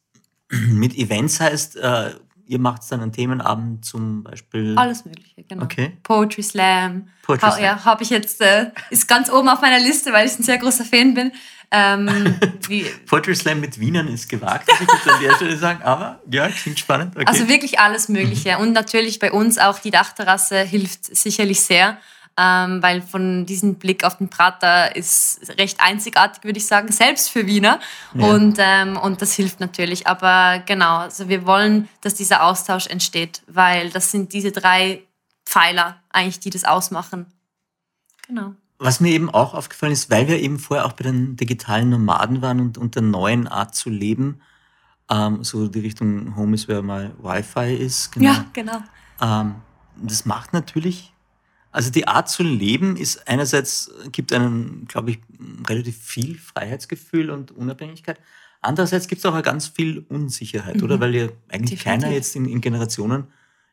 mit Events heißt, äh, ihr macht dann einen Themenabend zum Beispiel. Alles Mögliche, genau. Okay. Poetry Slam. Poetry ha Slam. Ja, habe ich jetzt, äh, ist ganz oben auf meiner Liste, weil ich ein sehr großer Fan bin. Ähm, Poetry Slam mit Wienern ist gewagt, muss ich jetzt an der Stelle sagen, aber ja, klingt spannend. Okay. Also wirklich alles Mögliche. Und natürlich bei uns auch die Dachterrasse hilft sicherlich sehr, ähm, weil von diesem Blick auf den Prater ist recht einzigartig, würde ich sagen, selbst für Wiener. Ja. Und, ähm, und das hilft natürlich. Aber genau, also wir wollen, dass dieser Austausch entsteht, weil das sind diese drei Pfeiler eigentlich, die das ausmachen. Genau. Was mir eben auch aufgefallen ist, weil wir eben vorher auch bei den digitalen Nomaden waren und, und der neuen Art zu leben, ähm, so die Richtung Home ist, where my Wi-Fi ist. Genau. Ja, genau. Ähm, das macht natürlich, also die Art zu leben ist einerseits, gibt einen, glaube ich, relativ viel Freiheitsgefühl und Unabhängigkeit. Andererseits gibt es auch ganz viel Unsicherheit, Mhm. oder? Weil ja eigentlich Definitiv. keiner jetzt in, in Generationen,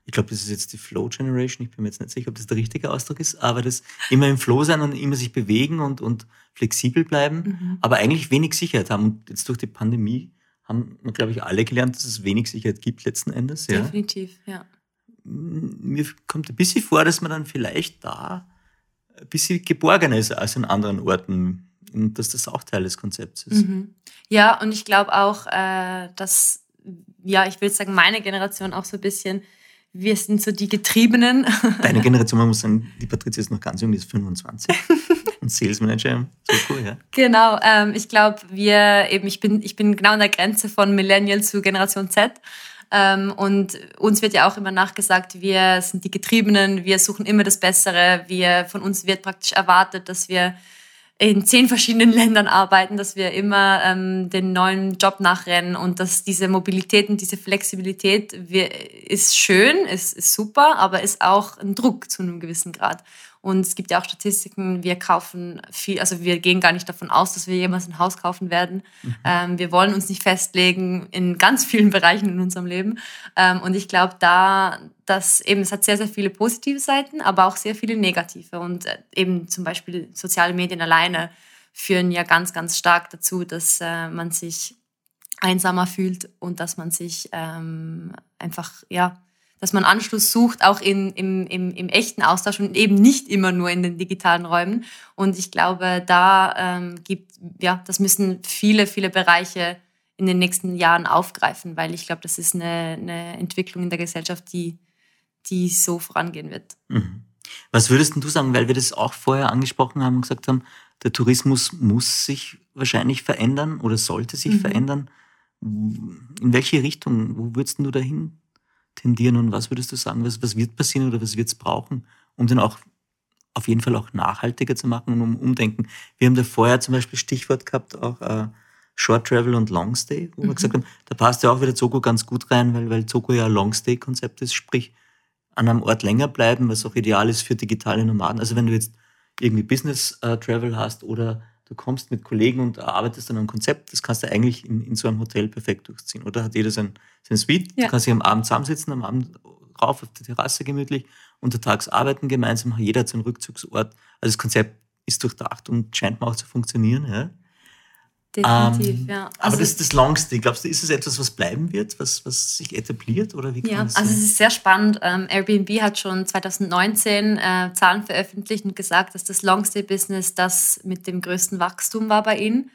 ich glaube, das ist jetzt die Flow Generation, ich bin mir jetzt nicht sicher, ob das der richtige Ausdruck ist, aber das immer im Flow sein und immer sich bewegen und, und flexibel bleiben, Mhm. aber eigentlich wenig Sicherheit haben. Und jetzt durch die Pandemie haben wir, glaube ich, alle gelernt, dass es wenig Sicherheit gibt letzten Endes. Ja Definitiv, ja. Mir kommt ein bisschen vor, dass man dann vielleicht da ein bisschen geborgener ist als an anderen Orten und dass das auch Teil des Konzepts ist. Mhm. Ja, und ich glaube auch, äh, dass, ja, ich will sagen, meine Generation auch so ein bisschen, wir sind so die Getriebenen. Deine Generation, man muss sagen, die Patricia ist noch ganz jung, die ist 25 und Sales Manager im Soko, ja. genau, ähm, ich glaube, wir eben, ich bin, ich bin genau an der Grenze von Millennial zu Generation Z. Ähm, und uns wird ja auch immer nachgesagt, wir sind die Getriebenen, wir suchen immer das Bessere, wir, von uns wird praktisch erwartet, dass wir in zehn verschiedenen Ländern arbeiten, dass wir immer ähm, den neuen Job nachrennen und dass diese Mobilität und diese Flexibilität wir, ist schön, ist, ist super, aber ist auch ein Druck zu einem gewissen Grad. Und es gibt ja auch Statistiken, wir kaufen viel, also wir gehen gar nicht davon aus, dass wir jemals ein Haus kaufen werden. Ähm, wir wollen uns nicht festlegen in ganz vielen Bereichen in unserem Leben. Ähm, und ich glaube, da, dass eben, es hat sehr, sehr viele positive Seiten, aber auch sehr viele negative. Und äh, eben zum Beispiel soziale Medien alleine führen ja ganz, ganz stark dazu, dass äh, man sich einsamer fühlt und dass man sich ähm, einfach, ja, dass man Anschluss sucht, auch in, im, im, im echten Austausch und eben nicht immer nur in den digitalen Räumen. Und ich glaube, da ähm, gibt, ja, das müssen viele, viele Bereiche in den nächsten Jahren aufgreifen, weil ich glaube, das ist eine, eine Entwicklung in der Gesellschaft, die, die so vorangehen wird. Mhm. Was würdest du sagen, weil wir das auch vorher angesprochen haben und gesagt haben, der Tourismus muss sich wahrscheinlich verändern oder sollte sich Mhm. verändern. In welche Richtung, wo würdest du dahin tendieren und was würdest du sagen, was, was wird passieren oder was wird es brauchen, um den auch auf jeden Fall auch nachhaltiger zu machen und um Umdenken. Wir haben da vorher zum Beispiel Stichwort gehabt, auch äh, Short Travel und Long Stay, wo wir Mhm. gesagt haben, da passt ja auch wieder Zoco ganz gut rein, weil, weil Zoco ja ein Long Stay-Konzept ist, sprich an einem Ort länger bleiben, was auch ideal ist für digitale Nomaden. Also wenn du jetzt irgendwie Business äh, Travel hast oder du kommst mit Kollegen und arbeitest an einem Konzept, das kannst du eigentlich in, in so einem Hotel perfekt durchziehen. Oder hat jeder sein, sein Suite, Ja. du kannst dich am Abend zusammensitzen, am Abend rauf auf der Terrasse gemütlich, untertags arbeiten gemeinsam, jeder hat seinen Rückzugsort. Also das Konzept ist durchdacht und scheint mir auch zu funktionieren. Ja? Definitiv, Ähm, ja. aber Also- das, das Longstay, glaubst du, ist es etwas, was bleiben wird, was, was sich etabliert oder wie Ja, also es ist sehr spannend. Ähm, Airbnb hat schon 2019 äh, Zahlen veröffentlicht und gesagt, dass das Longstay-Business das mit dem größten Wachstum war bei ihnen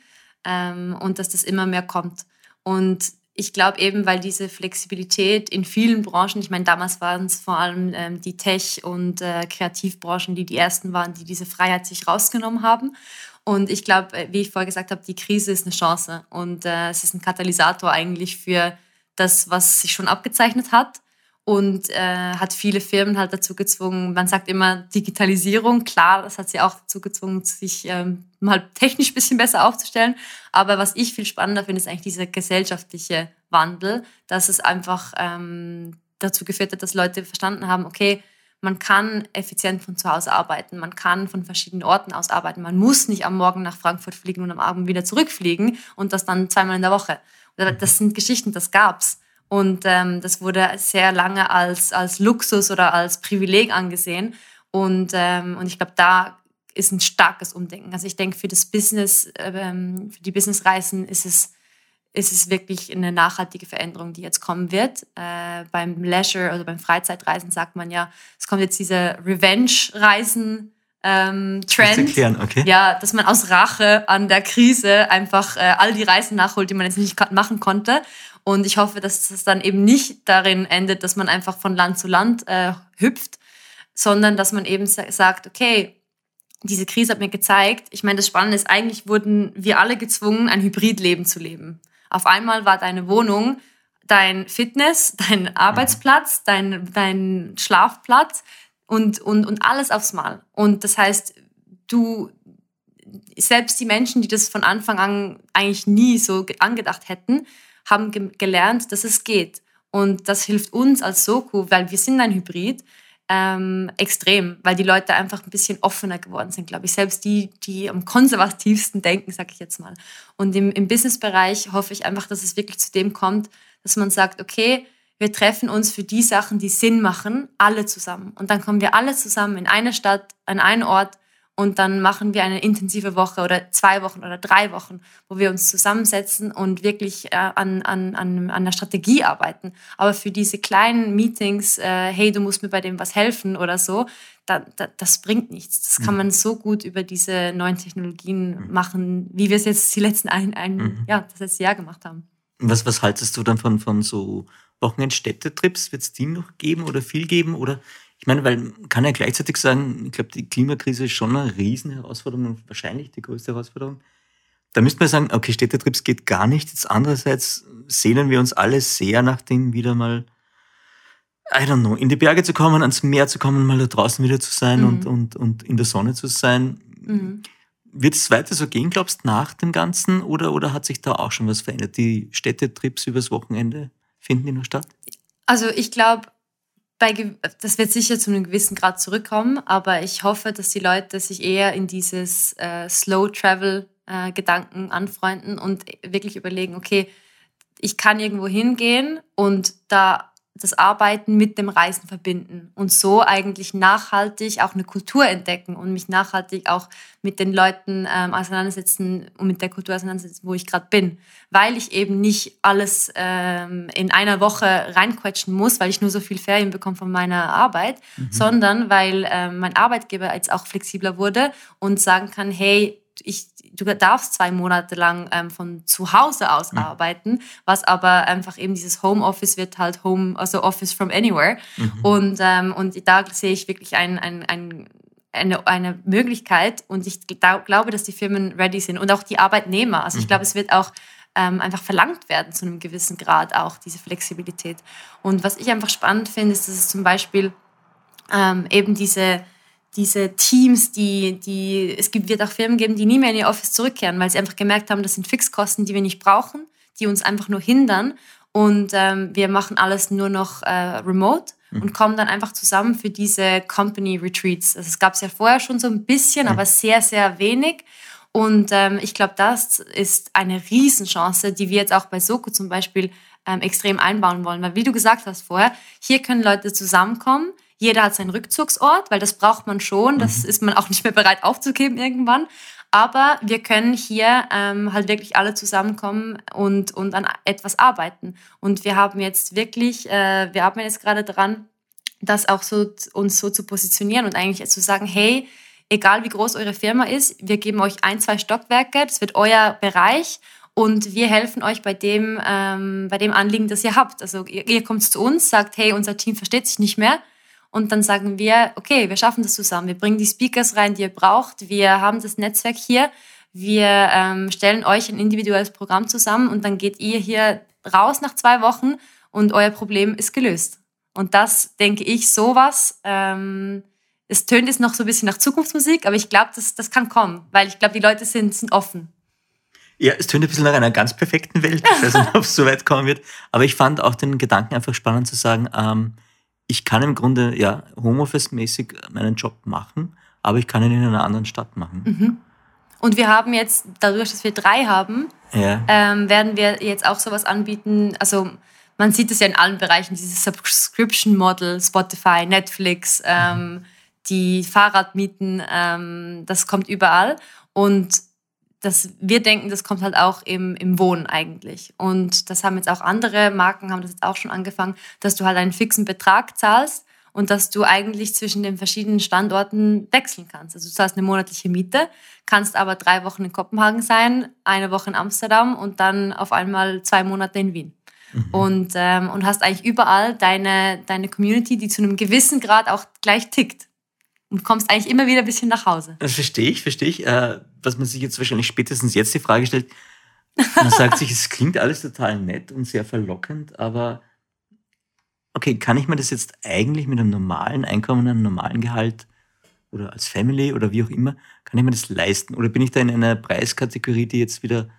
ähm, und dass das immer mehr kommt. Und ich glaube eben, weil diese Flexibilität in vielen Branchen, ich meine, damals waren es vor allem ähm, die Tech- und äh, Kreativbranchen, die die ersten waren, die diese Freiheit sich rausgenommen haben. Und ich glaube, äh, wie ich vorher gesagt habe, die Krise ist eine Chance. Und äh, es ist ein Katalysator eigentlich für das, was sich schon abgezeichnet hat. Und äh, hat viele Firmen halt dazu gezwungen, man sagt immer Digitalisierung, klar, das hat sie auch dazu gezwungen, sich ähm, mal technisch ein bisschen besser aufzustellen. Aber was ich viel spannender finde, ist eigentlich dieser gesellschaftliche Wandel, dass es einfach ähm, dazu geführt hat, dass Leute verstanden haben, okay, man kann effizient von zu Hause arbeiten, man kann von verschiedenen Orten aus arbeiten, man muss nicht am Morgen nach Frankfurt fliegen und am Abend wieder zurückfliegen und das dann zweimal in der Woche. Oder Das sind Geschichten, das gab's. Und ähm, das wurde sehr lange als, als Luxus oder als Privileg angesehen. Und, ähm, und ich glaube, da ist ein starkes Umdenken. Also ich denke, für das Business, ähm, für die Businessreisen ist es, ist es wirklich eine nachhaltige Veränderung, die jetzt kommen wird. Äh, beim Leisure, also beim Freizeitreisen sagt man ja, es kommt jetzt diese Revenge-Reisen ähm, Trend. Erklären, okay. Ja, dass man aus Rache an der Krise einfach äh, all die Reisen nachholt, die man jetzt nicht machen konnte. Und ich hoffe, dass es dann eben nicht darin endet, dass man einfach von Land zu Land äh, hüpft, sondern dass man eben sagt, okay, diese Krise hat mir gezeigt, ich meine, das Spannende ist, eigentlich wurden wir alle gezwungen, ein Hybridleben zu leben. Auf einmal war deine Wohnung dein Fitness, dein Arbeitsplatz, dein, dein Schlafplatz, und, und, und alles aufs Mal. Und das heißt, du, selbst die Menschen, die das von Anfang an eigentlich nie so angedacht hätten, haben ge gelernt, dass es geht. Und das hilft uns als Soko, weil wir sind ein Hybrid, ähm, extrem, weil die Leute einfach ein bisschen offener geworden sind, glaube ich. Selbst die, die am konservativsten denken, sage ich jetzt mal. Und im, im Businessbereich hoffe ich einfach, dass es wirklich zu dem kommt, dass man sagt, okay, wir treffen uns für die Sachen, die Sinn machen, alle zusammen. Und dann kommen wir alle zusammen in eine Stadt, an einen Ort und dann machen wir eine intensive Woche oder zwei Wochen oder drei Wochen, wo wir uns zusammensetzen und wirklich äh, an, an, an, an der Strategie arbeiten. Aber für diese kleinen Meetings, äh, hey, du musst mir bei dem was helfen oder so, da, da, das bringt nichts. Das kann mhm. man so gut über diese neuen Technologien mhm. machen, wie wir es jetzt die letzten ein, ein mhm. ja, das letzte Jahr gemacht haben. Was, was haltest du dann von, von so Wochenend-Städtetrips wird es die noch geben oder viel geben? Oder ich meine, weil man kann ja gleichzeitig sagen, ich glaube, die Klimakrise ist schon eine Riesenherausforderung und wahrscheinlich die größte Herausforderung. Da müsste man sagen, okay, Städtetrips geht gar nicht. Jetzt andererseits sehnen wir uns alle sehr nach dem wieder mal, I don't know, in die Berge zu kommen, ans Meer zu kommen, mal da draußen wieder zu sein mhm. und, und, und in der Sonne zu sein. Mhm. Wird es weiter so gehen, glaubst du, nach dem Ganzen? Oder, oder hat sich da auch schon was verändert? Die Städtetrips übers Wochenende? Finden die noch statt? Also ich glaube, das wird sicher zu einem gewissen Grad zurückkommen, aber ich hoffe, dass die Leute sich eher in dieses äh, Slow Travel äh, Gedanken anfreunden und wirklich überlegen, okay, ich kann irgendwo hingehen und da das Arbeiten mit dem Reisen verbinden und so eigentlich nachhaltig auch eine Kultur entdecken und mich nachhaltig auch mit den Leuten ähm, auseinandersetzen und mit der Kultur auseinandersetzen, wo ich gerade bin, weil ich eben nicht alles ähm, in einer Woche reinquetschen muss, weil ich nur so viel Ferien bekomme von meiner Arbeit, mhm. sondern weil ähm, mein Arbeitgeber jetzt auch flexibler wurde und sagen kann, hey, ich, du darfst zwei Monate lang ähm, von zu Hause aus mhm. arbeiten, was aber einfach eben dieses Homeoffice wird halt Home, also Office from Anywhere. Mhm. Und, ähm, und da sehe ich wirklich ein, ein, ein eine, eine Möglichkeit und ich glaube, dass die Firmen ready sind und auch die Arbeitnehmer. Also ich mhm. glaube, es wird auch ähm, einfach verlangt werden zu einem gewissen Grad auch diese Flexibilität. Und was ich einfach spannend finde, ist, dass es zum Beispiel ähm, eben diese diese Teams, die, die, es gibt, wird auch Firmen geben, die nie mehr in ihr Office zurückkehren, weil sie einfach gemerkt haben, das sind Fixkosten, die wir nicht brauchen, die uns einfach nur hindern. Und ähm, wir machen alles nur noch äh, remote mhm. und kommen dann einfach zusammen für diese Company Retreats. Also es gab es ja vorher schon so ein bisschen, mhm. aber sehr, sehr wenig. Und ähm, ich glaube, das ist eine Riesenchance, die wir jetzt auch bei Soko zum Beispiel ähm, extrem einbauen wollen. Weil wie du gesagt hast vorher, hier können Leute zusammenkommen, jeder hat seinen Rückzugsort, weil das braucht man schon. Das mhm. ist man auch nicht mehr bereit aufzugeben irgendwann. Aber wir können hier ähm, halt wirklich alle zusammenkommen und, und an etwas arbeiten. Und wir haben jetzt wirklich, äh, wir arbeiten jetzt gerade dran, das auch so uns so zu positionieren und eigentlich zu sagen, hey, egal wie groß eure Firma ist, wir geben euch ein, zwei Stockwerke, das wird euer Bereich und wir helfen euch bei dem, ähm, bei dem Anliegen, das ihr habt. Also ihr, ihr kommt zu uns, sagt, hey, unser Team versteht sich nicht mehr und dann sagen wir, okay, wir schaffen das zusammen. Wir bringen die Speakers rein, die ihr braucht. Wir haben das Netzwerk hier. Wir ähm, stellen euch ein individuelles Programm zusammen und dann geht ihr hier raus nach zwei Wochen und euer Problem ist gelöst. Und das denke ich, sowas. Ähm, es tönt jetzt noch so ein bisschen nach Zukunftsmusik, aber ich glaube, das, das kann kommen, weil ich glaube, die Leute sind, sind offen. Ja, es tönt ein bisschen nach einer ganz perfekten Welt. Ich weiß nicht, ob es so weit kommen wird. Aber ich fand auch den Gedanken einfach spannend zu sagen, ähm, ich kann im Grunde ja Homeoffice-mäßig meinen Job machen, aber ich kann ihn in einer anderen Stadt machen. Mhm. Und wir haben jetzt, dadurch, dass wir drei haben, ja. ähm, werden wir jetzt auch sowas anbieten. Also man sieht es ja in allen Bereichen, dieses Subscription Model, Spotify, Netflix, ähm, die Fahrradmieten, ähm, das kommt überall. Und das, wir denken, das kommt halt auch im, im Wohnen eigentlich. Und das haben jetzt auch andere Marken, haben das jetzt auch schon angefangen, dass du halt einen fixen Betrag zahlst und dass du eigentlich zwischen den verschiedenen Standorten wechseln kannst. Also du zahlst eine monatliche Miete, kannst aber drei Wochen in Kopenhagen sein, eine Woche in Amsterdam und dann auf einmal zwei Monate in Wien. Mhm. Und, ähm, und hast eigentlich überall deine, deine Community, die zu einem gewissen Grad auch gleich tickt. Und kommst eigentlich immer wieder ein bisschen nach Hause. Das verstehe ich, verstehe ich. Äh, was man sich jetzt wahrscheinlich spätestens jetzt die Frage stellt, man sagt sich, es klingt alles total nett und sehr verlockend, aber okay, kann ich mir das jetzt eigentlich mit einem normalen Einkommen, einem normalen Gehalt oder als Family oder wie auch immer, kann ich mir das leisten? Oder bin ich da in einer Preiskategorie, die jetzt wieder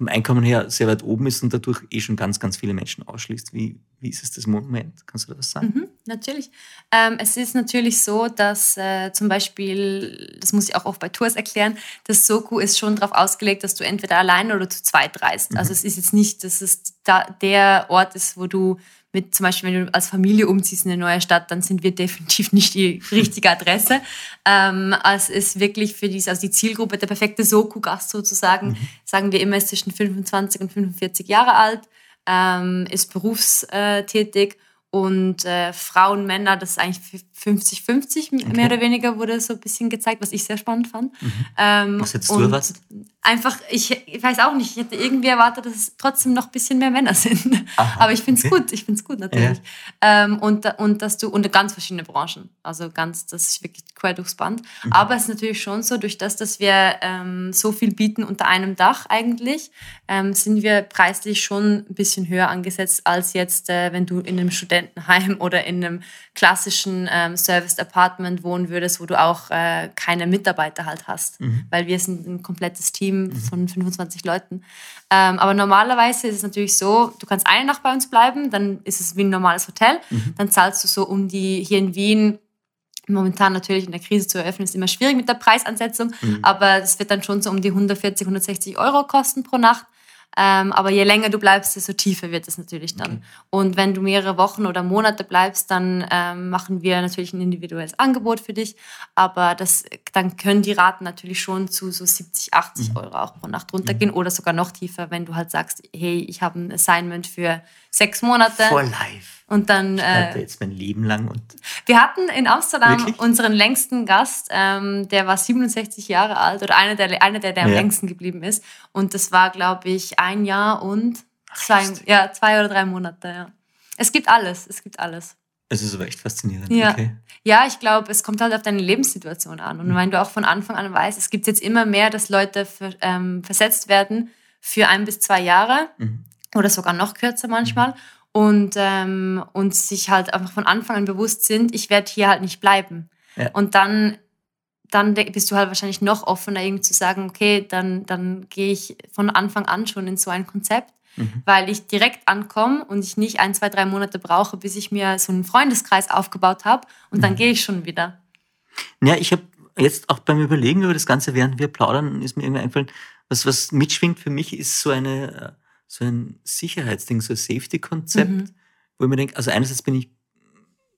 vom Einkommen her sehr weit oben ist und dadurch eh schon ganz, ganz viele Menschen ausschließt? Wie, wie ist es das Moment? Kannst du da was sagen? Mhm, natürlich. Ähm, es ist natürlich so, dass äh, zum Beispiel, das muss ich auch oft bei Tours erklären, das Soku ist schon darauf ausgelegt, dass du entweder alleine oder zu zweit reist. Mhm. Also es ist jetzt nicht, dass es da der Ort ist, wo du mit zum Beispiel, wenn du als Familie umziehst in eine neue Stadt, dann sind wir definitiv nicht die richtige Adresse. ähm, es ist wirklich für diese, also die Zielgruppe, der perfekte Soku-Gast sozusagen, mhm. sagen wir immer, ist zwischen 25 und 45 Jahre alt, ähm, ist berufstätig und äh, Frauen, Männer, das ist eigentlich 50-50 okay. mehr oder weniger wurde so ein bisschen gezeigt, was ich sehr spannend fand. Mhm. Ähm, was hättest du erwartet? Einfach, ich, ich, weiß auch nicht, ich hätte irgendwie erwartet, dass es trotzdem noch ein bisschen mehr Männer sind. Aha, Aber ich finde es okay. gut, ich finde es gut natürlich. Ja. Ähm, und, und dass du, und ganz verschiedene Branchen, also ganz, das ist wirklich quer durchs Band. Mhm. Aber es ist natürlich schon so, durch das, dass wir ähm, so viel bieten unter einem Dach eigentlich, ähm, sind wir preislich schon ein bisschen höher angesetzt als jetzt, äh, wenn du in einem Studentenheim oder in einem klassischen ähm, Serviced Apartment wohnen würdest, wo du auch äh, keine Mitarbeiter halt hast. Mhm. Weil wir sind ein komplettes Team mhm. von 25 Leuten. Ähm, aber normalerweise ist es natürlich so, du kannst eine Nacht bei uns bleiben, dann ist es wie ein normales Hotel. Mhm. Dann zahlst du so um die, hier in Wien, momentan natürlich in der Krise zu eröffnen, ist immer schwierig mit der Preisansetzung, mhm. aber es wird dann schon so um die 140, 160 Euro kosten pro Nacht. Ähm, aber je länger du bleibst, desto tiefer wird es natürlich dann. Okay. Und wenn du mehrere Wochen oder Monate bleibst, dann ähm, machen wir natürlich ein individuelles Angebot für dich. Aber das, dann können die Raten natürlich schon zu so 70, 80 mhm. Euro auch pro Nacht runtergehen mhm. oder sogar noch tiefer, wenn du halt sagst, hey, ich habe ein Assignment für sechs Monate. For life. Und dann. Ich äh, jetzt mein Leben lang. Und wir hatten in Amsterdam wirklich? unseren längsten Gast, ähm, der war 67 Jahre alt oder einer der, einer der, der am längsten geblieben ist. Und das war, glaube ich, ein Jahr und zwei, ja, zwei oder drei Monate. Ja. Es gibt alles, es gibt alles. Es ist aber echt faszinierend. Ja, okay. ja ich glaube, es kommt halt auf deine Lebenssituation an. Und mhm. wenn du auch von Anfang an weißt, es gibt jetzt immer mehr, dass Leute für, ähm, versetzt werden für ein bis zwei Jahre mhm. Oder sogar noch kürzer manchmal. Und, ähm, und sich halt einfach von Anfang an bewusst sind, ich werde hier halt nicht bleiben. Ja. Und dann, dann bist du halt wahrscheinlich noch offener, irgendwie zu sagen, okay, dann, dann gehe ich von Anfang an schon in so ein Konzept, mhm. weil ich direkt ankomme und ich nicht ein, zwei, drei Monate brauche, bis ich mir so einen Freundeskreis aufgebaut habe und mhm. dann gehe ich schon wieder. Ja, ich habe jetzt auch beim Überlegen über das Ganze, während wir plaudern, ist mir irgendwie eingefallen, was, was mitschwingt für mich, ist so eine äh, so ein Sicherheitsding, so ein Safety-Konzept, mhm. wo ich mir denke, also einerseits bin ich,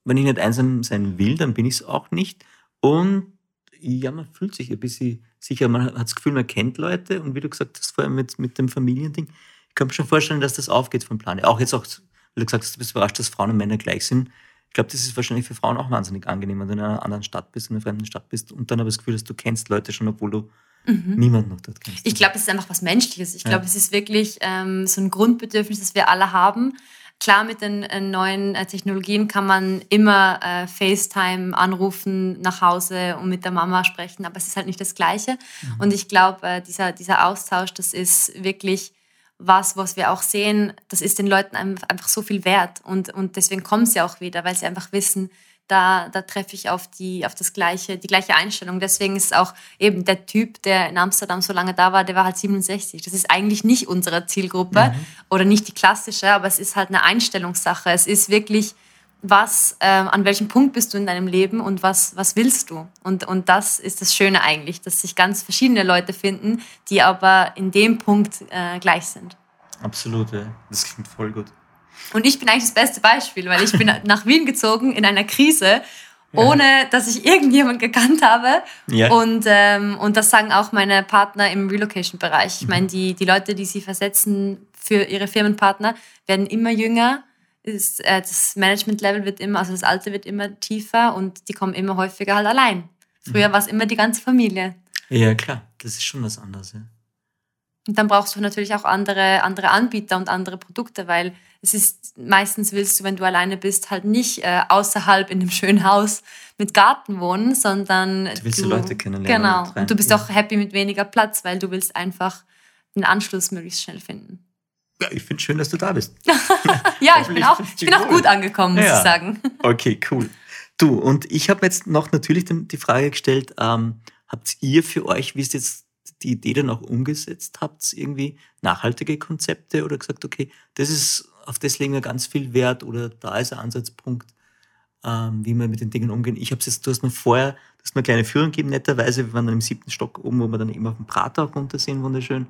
wenn ich nicht einsam sein will, dann bin ich es auch nicht. Und ja, man fühlt sich ein bisschen sicher, man hat das Gefühl, man kennt Leute und wie du gesagt hast, vor allem mit, mit dem Familiending, ich kann mir schon vorstellen, dass das aufgeht vom Plan. Auch jetzt auch, weil du gesagt hast, du bist überrascht, dass Frauen und Männer gleich sind. Ich glaube, das ist wahrscheinlich für Frauen auch wahnsinnig angenehm, wenn du in einer anderen Stadt bist, in einer fremden Stadt bist und dann aber das Gefühl hast, du kennst Leute schon, obwohl du mhm. niemand noch dort kennst. Ich glaube, es ist einfach was Menschliches. Ich glaube, ja. es ist wirklich ähm, so ein Grundbedürfnis, das wir alle haben. Klar, mit den äh, neuen äh, Technologien kann man immer äh, FaceTime anrufen nach Hause und mit der Mama sprechen, aber es ist halt nicht das Gleiche. Mhm. Und ich glaube, äh, dieser, dieser Austausch, das ist wirklich was, was wir auch sehen, das ist den Leuten einfach so viel wert. Und, und deswegen kommen sie auch wieder, weil sie einfach wissen, da, da treffe ich auf, die, auf das gleiche, die gleiche Einstellung. Deswegen ist auch eben der Typ, der in Amsterdam so lange da war, der war halt 67. Das ist eigentlich nicht unsere Zielgruppe mhm. oder nicht die klassische, aber es ist halt eine Einstellungssache. Es ist wirklich, was, äh, an welchem Punkt bist du in deinem Leben und was, was willst du? Und, und das ist das Schöne eigentlich, dass sich ganz verschiedene Leute finden, die aber in dem Punkt äh, gleich sind. Absolut, ja. Das klingt voll gut. Und ich bin eigentlich das beste Beispiel, weil ich bin nach Wien gezogen in einer Krise, ohne dass ich irgendjemand gekannt habe. Ja. Und, ähm, und das sagen auch meine Partner im Relocation-Bereich. Ich meine, die, die Leute, die sie versetzen für ihre Firmenpartner, werden immer jünger. Ist, äh, das Management-Level wird immer, also das Alter wird immer tiefer und die kommen immer häufiger halt allein. Früher war es immer die ganze Familie. Ja, klar, das ist schon was anderes. Ja. Und dann brauchst du natürlich auch andere, andere Anbieter und andere Produkte, weil es ist meistens willst du, wenn du alleine bist, halt nicht äh, außerhalb in einem schönen Haus mit Garten wohnen, sondern Du willst die Leute kennenlernen. Genau. und Und du bist ja. auch happy mit weniger Platz, weil du willst einfach den Anschluss möglichst schnell finden. Ja, ich finde schön, dass du da bist. Ja, ich bin auch, du ich bin auch gut angekommen, muss Ja. ich sagen. Okay, cool. Du, und ich habe jetzt noch natürlich die Frage gestellt, ähm, habt ihr für euch, wie ist jetzt die Idee dann auch umgesetzt? Habt ihr irgendwie nachhaltige Konzepte oder gesagt, okay, das ist, auf das legen wir ganz viel Wert oder da ist ein Ansatzpunkt, ähm, wie wir mit den Dingen umgehen? Ich habe jetzt, du hast mir vorher, du hast mir eine kleine Führung gegeben, netterweise, wir waren dann im siebten Stock oben, wo wir dann eben auf dem Prater auch runter sehen, wunderschön.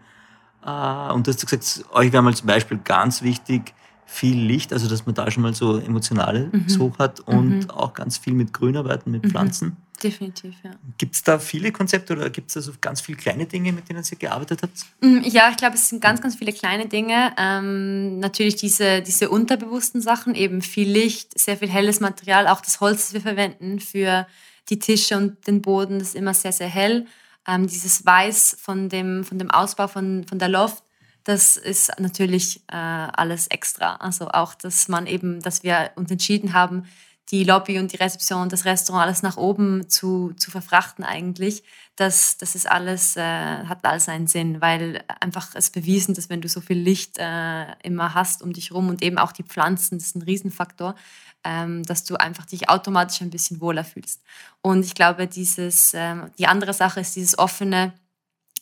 Äh, und du hast gesagt, euch wäre mal zum Beispiel ganz wichtig, viel Licht, also dass man da schon mal so emotionale Mhm. so hat und Mhm. auch ganz viel mit Grünarbeiten, mit Mhm. Definitiv, ja. Gibt es da viele Konzepte oder gibt es da so ganz viele kleine Dinge, mit denen ihr gearbeitet habt? Mm, Ja, ich glaube, es sind ganz, ganz viele kleine Dinge. Ähm, natürlich diese, diese unterbewussten Sachen, eben viel Licht, sehr viel helles Material, auch das Holz, das wir verwenden für die Tische und den Boden, das ist immer sehr, sehr hell. Ähm, dieses Weiß von dem, von dem Ausbau von, von der Loft, das ist natürlich äh, alles extra. Also auch, dass man eben, dass wir uns entschieden haben, die Lobby und die Rezeption, das Restaurant alles nach oben zu, zu verfrachten eigentlich, das, das ist alles, äh, hat alles einen Sinn, weil einfach es bewiesen, dass wenn du so viel Licht äh, immer hast um dich rum und eben auch die Pflanzen, das ist ein Riesenfaktor, ähm, dass du einfach dich automatisch ein bisschen wohler fühlst. Und ich glaube, dieses, ähm, die andere Sache ist dieses offene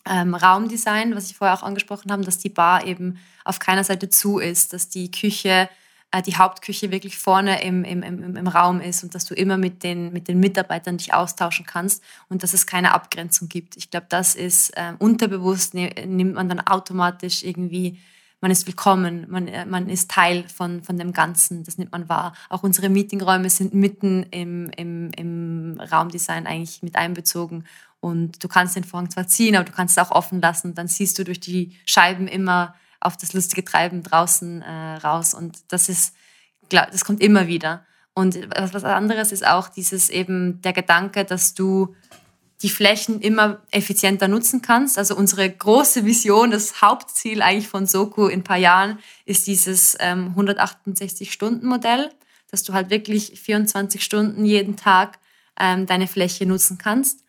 ähm, Raumdesign, was ich vorher auch angesprochen habe, dass die Bar eben auf keiner Seite zu ist, dass die Küche, die Hauptküche wirklich vorne im, im, im, im Raum ist und dass du immer mit den, mit den Mitarbeitern dich austauschen kannst und dass es keine Abgrenzung gibt. Ich glaube, das ist ähm, unterbewusst, ne, nimmt man dann automatisch irgendwie, man ist willkommen, man, äh, man ist Teil von, von dem Ganzen, das nimmt man wahr. Auch unsere Meetingräume sind mitten im, im, im Raumdesign eigentlich mit einbezogen und du kannst den Vorhang zwar ziehen, aber du kannst es auch offen lassen. Dann siehst du durch die Scheiben immer auf das lustige Treiben draußen äh, raus. Und das ist, das kommt immer wieder. Und was anderes ist auch dieses eben der Gedanke, dass du die Flächen immer effizienter nutzen kannst. Also unsere große Vision, das Hauptziel eigentlich von Soko in ein paar Jahren ist dieses ähm, 168-Stunden-Modell, dass du halt wirklich 24 Stunden jeden Tag ähm, deine Fläche nutzen kannst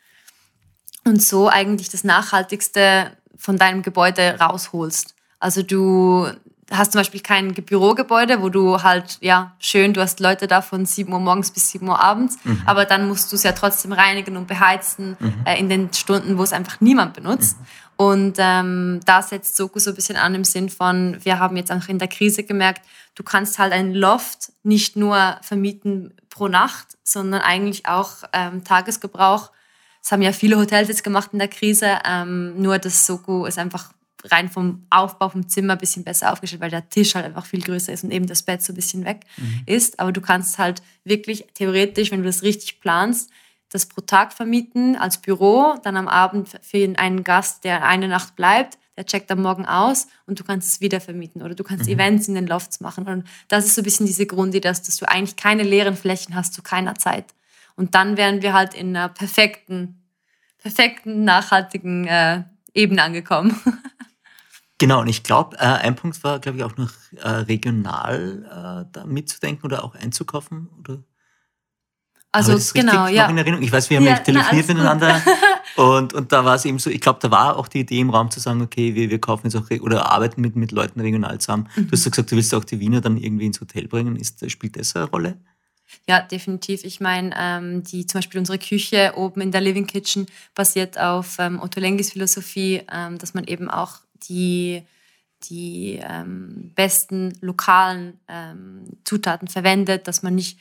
und so eigentlich das Nachhaltigste von deinem Gebäude rausholst. Also du hast zum Beispiel kein Bürogebäude, wo du halt, ja, schön, du hast Leute da von 7 Uhr morgens bis 7 Uhr abends, aber dann musst du es ja trotzdem reinigen und beheizen äh, in den Stunden, wo es einfach niemand benutzt. Und ähm, da setzt Soko so ein bisschen an im Sinn von, wir haben jetzt auch in der Krise gemerkt, du kannst halt ein Loft nicht nur vermieten pro Nacht, sondern eigentlich auch ähm, Tagesgebrauch. Das haben ja viele Hotels jetzt gemacht in der Krise, ähm, nur das Soko ist einfach rein vom Aufbau vom Zimmer ein bisschen besser aufgestellt, weil der Tisch halt einfach viel größer ist und eben das Bett so ein bisschen weg ist. Aber du kannst halt wirklich theoretisch, wenn du das richtig planst, das pro Tag vermieten als Büro, dann am Abend für einen Gast, der eine Nacht bleibt, der checkt am Morgen aus und du kannst es wieder vermieten oder du kannst Events in den Lofts machen. Und das ist so ein bisschen diese Grundidee, dass, dass du eigentlich keine leeren Flächen hast zu keiner Zeit. Und dann wären wir halt in einer perfekten, perfekten, nachhaltigen äh, Ebene angekommen. Genau, und ich glaube, äh, ein Punkt war, glaube ich, auch noch äh, regional äh, da mitzudenken oder auch einzukaufen. Oder? Also genau, ja. in Erinnerung? Ich weiß, wir haben Ja, telefoniert na, miteinander und, und da war es eben so, ich glaube, da war auch die Idee im Raum zu sagen, okay, wir, wir kaufen jetzt auch oder arbeiten mit, mit Leuten regional zusammen. Mhm. Du hast ja gesagt, du willst auch die Wiener dann irgendwie ins Hotel bringen. Ist, spielt das eine Rolle? Ja, definitiv. Ich meine, ähm, die zum Beispiel unsere Küche oben in der Living Kitchen basiert auf ähm, Otto Lengis Philosophie, ähm, dass man eben auch die, die ähm, besten lokalen ähm, Zutaten verwendet, dass man nicht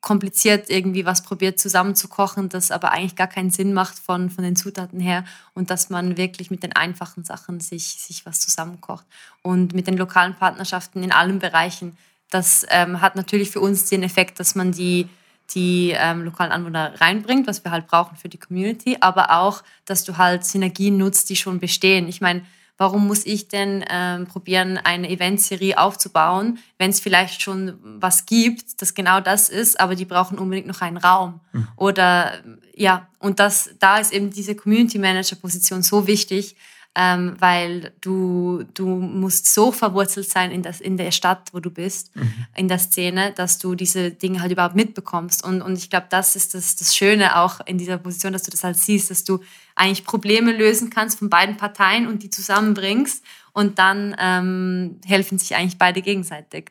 kompliziert irgendwie was probiert zusammenzukochen, das aber eigentlich gar keinen Sinn macht von, von den Zutaten her und dass man wirklich mit den einfachen Sachen sich, sich was zusammenkocht. Und mit den lokalen Partnerschaften in allen Bereichen Das ähm, hat natürlich für uns den Effekt, dass man die, die ähm, lokalen Anwohner reinbringt, was wir halt brauchen für die Community, aber auch, dass du halt Synergien nutzt, die schon bestehen. Ich meine, warum muss ich denn ähm, probieren, eine Eventserie aufzubauen, wenn es vielleicht schon was gibt, das genau das ist, aber die brauchen unbedingt noch einen Raum. Mhm. Oder ja, und das, da ist eben diese Community Manager Position so wichtig, ähm, weil du, du musst so verwurzelt sein in, das, in der Stadt, wo du bist, mhm. in der Szene, dass du diese Dinge halt überhaupt mitbekommst. Und, und ich glaube, das ist das, das Schöne auch in dieser Position, dass du das halt siehst, dass du eigentlich Probleme lösen kannst von beiden Parteien und die zusammenbringst und dann ähm, helfen sich eigentlich beide gegenseitig.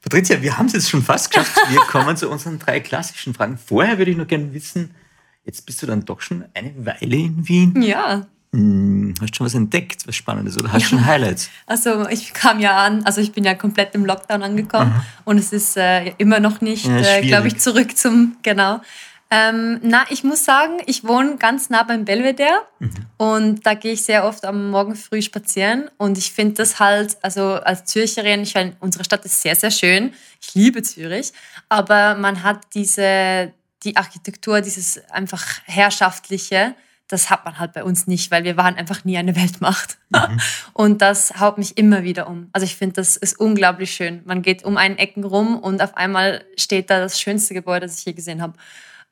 Patricia, wir haben es jetzt schon fast geschafft. Wir kommen zu unseren drei klassischen Fragen. Vorher würde ich noch gerne wissen, jetzt bist du dann doch schon eine Weile in Wien. Ja. Hm, hast du schon was entdeckt, was Spannendes oder hast du schon Highlights? Also ich kam ja an, also ich bin ja komplett im Lockdown angekommen Aha. und es ist äh, immer noch nicht, ja, äh, glaube ich, zurück zum, genau. Ähm, na, ich muss sagen, ich wohne ganz nah beim Belvedere mhm. und da gehe ich sehr oft am Morgen früh spazieren und ich finde das halt, also als Zürcherin, ich meine, unsere Stadt ist sehr, sehr schön. Ich liebe Zürich, aber man hat diese, die Architektur, dieses einfach herrschaftliche, das hat man halt bei uns nicht, weil wir waren einfach nie eine Weltmacht. Mhm. Und das haut mich immer wieder um. Also ich finde, das ist unglaublich schön. Man geht um einen Ecken rum und auf einmal steht da das schönste Gebäude, das ich je gesehen habe.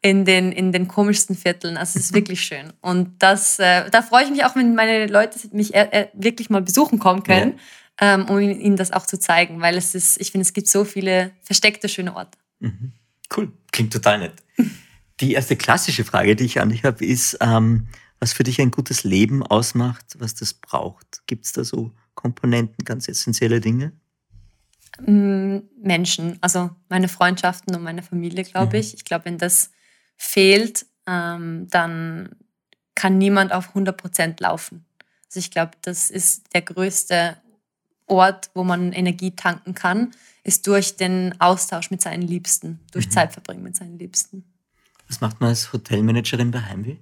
In den, in den komischsten Vierteln. Also es ist wirklich schön. Und das, äh, da freue ich mich auch, wenn meine Leute mich äh, äh wirklich mal besuchen kommen können, ja. ähm, um ihnen das auch zu zeigen. Weil es ist, ich finde, es gibt so viele versteckte, schöne Orte. Mhm. Cool. Klingt total nett. Die erste klassische Frage, die ich an dich habe, ist, ähm, was für dich ein gutes Leben ausmacht, was das braucht. Gibt es da so Komponenten, ganz essentielle Dinge? Mm, Menschen, also meine Freundschaften und meine Familie, glaube mhm. ich. Ich glaube, wenn das fehlt, ähm, dann kann niemand auf 100 Prozent laufen. Also ich glaube, das ist der größte Ort, wo man Energie tanken kann, ist durch den Austausch mit seinen Liebsten, durch mhm. Zeitverbringen mit seinen Liebsten. Was macht man als Hotelmanagerin bei Heimweh?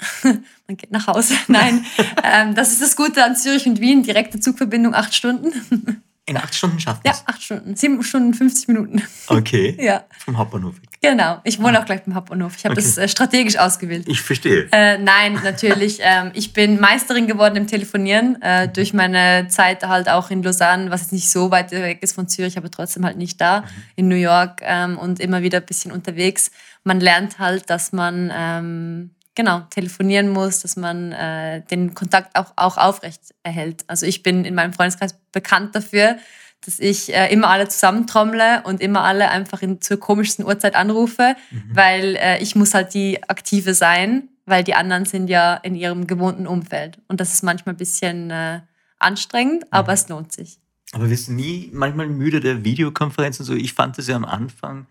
man geht nach Hause. Nein, ähm, das ist das Gute an Zürich und Wien. Direkte Zugverbindung, acht Stunden. In acht Stunden schafft man Ja, acht Stunden. Sieben Stunden, 50 Minuten. Okay. ja. Vom Hauptbahnhof weg. Genau. Ich wohne ah. auch gleich beim Hauptbahnhof. Ich habe okay. das äh, strategisch ausgewählt. Ich verstehe. Äh, nein, natürlich. ähm, ich bin Meisterin geworden im Telefonieren äh, durch meine Zeit halt auch in Lausanne, was jetzt nicht so weit weg ist von Zürich, aber trotzdem halt nicht da, mhm. in New York ähm, und immer wieder ein bisschen unterwegs. Man lernt halt, dass man ähm, genau, telefonieren muss, dass man äh, den Kontakt auch, auch aufrecht erhält. Also ich bin in meinem Freundeskreis bekannt dafür, dass ich äh, immer alle zusammentrommle und immer alle einfach in, zur komischsten Uhrzeit anrufe, mhm. weil äh, ich muss halt die Aktive sein, weil die anderen sind ja in ihrem gewohnten Umfeld. Und das ist manchmal ein bisschen äh, anstrengend, aber mhm. es lohnt sich. Aber wirst du nie manchmal müde der Videokonferenzen? So, ich fand das ja am Anfang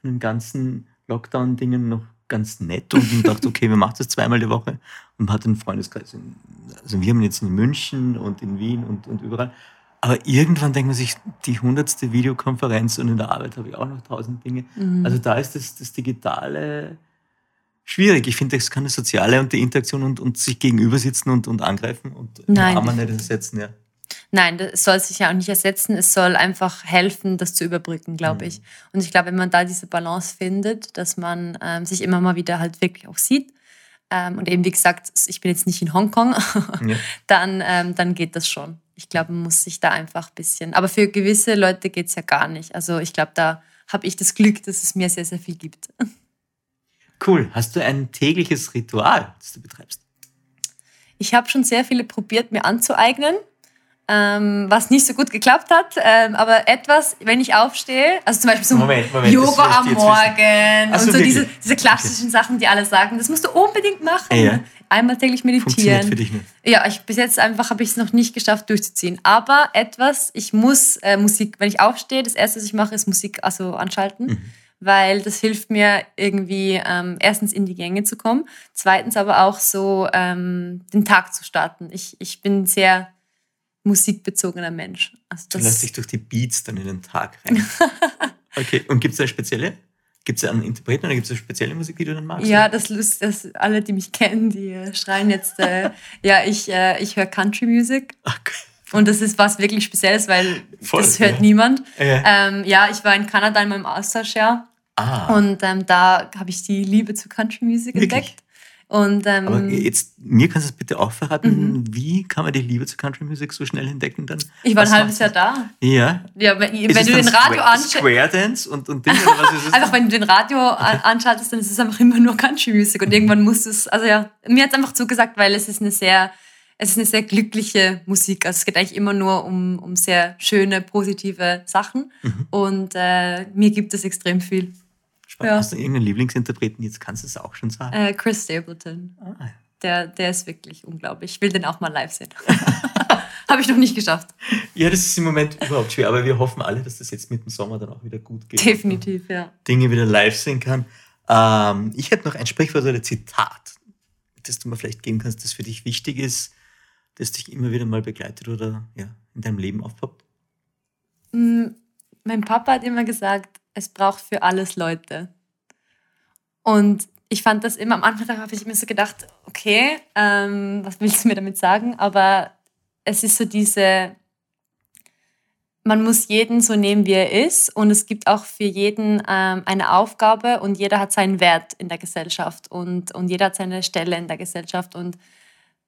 von den ganzen Lockdown-Dingen noch ganz nett und dachte, okay, wir machen das zweimal die Woche und man hat einen Freundeskreis. In, also wir haben jetzt in München und in Wien und, und überall. Aber irgendwann denkt man sich, die hundertste Videokonferenz und in der Arbeit habe ich auch noch tausend Dinge. Mhm. Also da ist das, das Digitale schwierig. Ich finde, das kann das Soziale und die Interaktion und, und sich gegenüber sitzen und, und angreifen und Nein, kann man nicht ersetzen, ja. Nein, das soll sich ja auch nicht ersetzen. Es soll einfach helfen, das zu überbrücken, glaube mhm. ich. Und ich glaube, wenn man da diese Balance findet, dass man ähm, sich immer mal wieder halt wirklich auch sieht, ähm, und eben wie gesagt, ich bin jetzt nicht in Hongkong, ja. dann, ähm, dann geht das schon. Ich glaube, man muss sich da einfach ein bisschen. Aber für gewisse Leute geht es ja gar nicht. Also ich glaube, da habe ich das Glück, dass es mir sehr, sehr viel gibt. Cool. Hast du ein tägliches Ritual, das du betreibst? Ich habe schon sehr viele probiert, mir anzueignen ähm, was nicht so gut geklappt hat. Ähm, aber etwas, wenn ich aufstehe, also zum Beispiel so Moment, Moment, Yoga am Morgen so, und so diese, diese klassischen okay. Sachen, die alle sagen, das musst du unbedingt machen. Ja. Einmal täglich meditieren. Für dich nicht. Ja, ich, bis jetzt einfach habe ich es noch nicht geschafft durchzuziehen. Aber etwas, ich muss äh, Musik, wenn ich aufstehe, das erste, was ich mache, ist Musik also anschalten. Mhm weil das hilft mir irgendwie ähm, erstens in die Gänge zu kommen, zweitens aber auch so ähm, den Tag zu starten. Ich, ich bin sehr musikbezogener Mensch. Also du lässt dich durch die Beats dann in den Tag rein. okay, und gibt es da spezielle? Gibt es einen Interpreten oder gibt es spezielle Musik, die du dann magst? Ja, das Lust, das, alle, die mich kennen, die äh, schreien jetzt, äh, ja, ich, äh, ich höre Country Music. Okay. Und das ist was wirklich Spezielles, weil Voll, das hört ja. niemand. Ja. Ähm, ja, ich war in Kanada in meinem Austauschjahr Ah, und ähm, da habe ich die Liebe zu Country Music entdeckt. Und ähm, aber jetzt, mir kannst du es bitte auch verraten, Mhm. wie kann man die Liebe zur Country Music so schnell entdecken dann? ich war ein halbes Jahr da. Ja. Ja, wenn, wenn du den Radio anschaltest, Square Dance und, und Dinge, oder was ist es? einfach wenn du den Radio an- anschaltest, dann ist es einfach immer nur Country Music und irgendwann musst du es, also ja, mir hat es einfach zugesagt, weil es ist eine sehr, es ist eine sehr glückliche Musik. Also es geht eigentlich immer nur um, um sehr schöne, positive Sachen Mhm. und äh, mir gibt es extrem viel. Ja. Hast du irgendeinen Lieblingsinterpreten? Jetzt kannst du es auch schon sagen. Äh, Chris Stapleton, Ah, der, der ist wirklich unglaublich. Ich will den auch mal live sehen. Habe ich noch nicht geschafft. ja, das ist im Moment überhaupt schwer, aber wir hoffen alle, dass das jetzt mit dem Sommer dann auch wieder gut geht. Definitiv, ja. Dinge wieder live sehen kann. Ähm, ich hätte noch ein Sprichwort oder Zitat, das du mir vielleicht geben kannst, das für dich wichtig ist, das dich immer wieder mal begleitet oder ja, in deinem Leben aufpoppt. Mm, Mein Papa hat immer gesagt, es braucht für alles Leute. Und ich fand das immer, am Anfang habe ich mir so gedacht, okay, ähm, was willst du mir damit sagen? Aber es ist so diese, man muss jeden so nehmen, wie er ist. Und es gibt auch für jeden ähm, eine Aufgabe und jeder hat seinen Wert in der Gesellschaft und, und jeder hat seine Stelle in der Gesellschaft. Und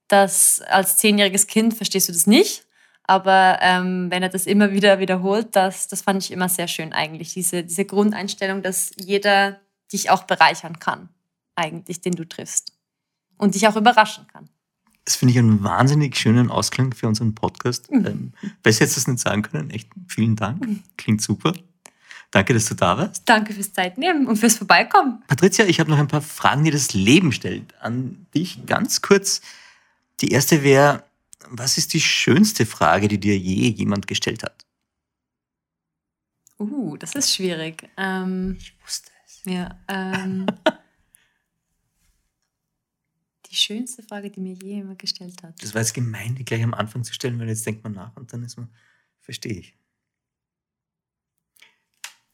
das als zehnjähriges Kind verstehst du das nicht. Aber ähm, wenn er das immer wieder wiederholt, das, das fand ich immer sehr schön eigentlich. Diese, diese Grundeinstellung, dass jeder dich auch bereichern kann, eigentlich, den du triffst. Und dich auch überraschen kann. Das finde ich einen wahnsinnig schönen Ausklang für unseren Podcast. Mhm. Ähm, besser hättest du es nicht sagen können. Echt vielen Dank. Klingt super. Danke, dass du da warst. Danke fürs Zeitnehmen und fürs Vorbeikommen. Patricia, ich habe noch ein paar Fragen, die das Leben stellt, an dich. Ganz kurz. Die erste wäre, was ist die schönste Frage, die dir je jemand gestellt hat? Uh, das ist schwierig. Ähm, Ich wusste es. ja, ähm, die schönste Frage, die mir je jemand gestellt hat. Das war jetzt gemein, die gleich am Anfang zu stellen, weil jetzt denkt man nach und dann ist man, verstehe ich.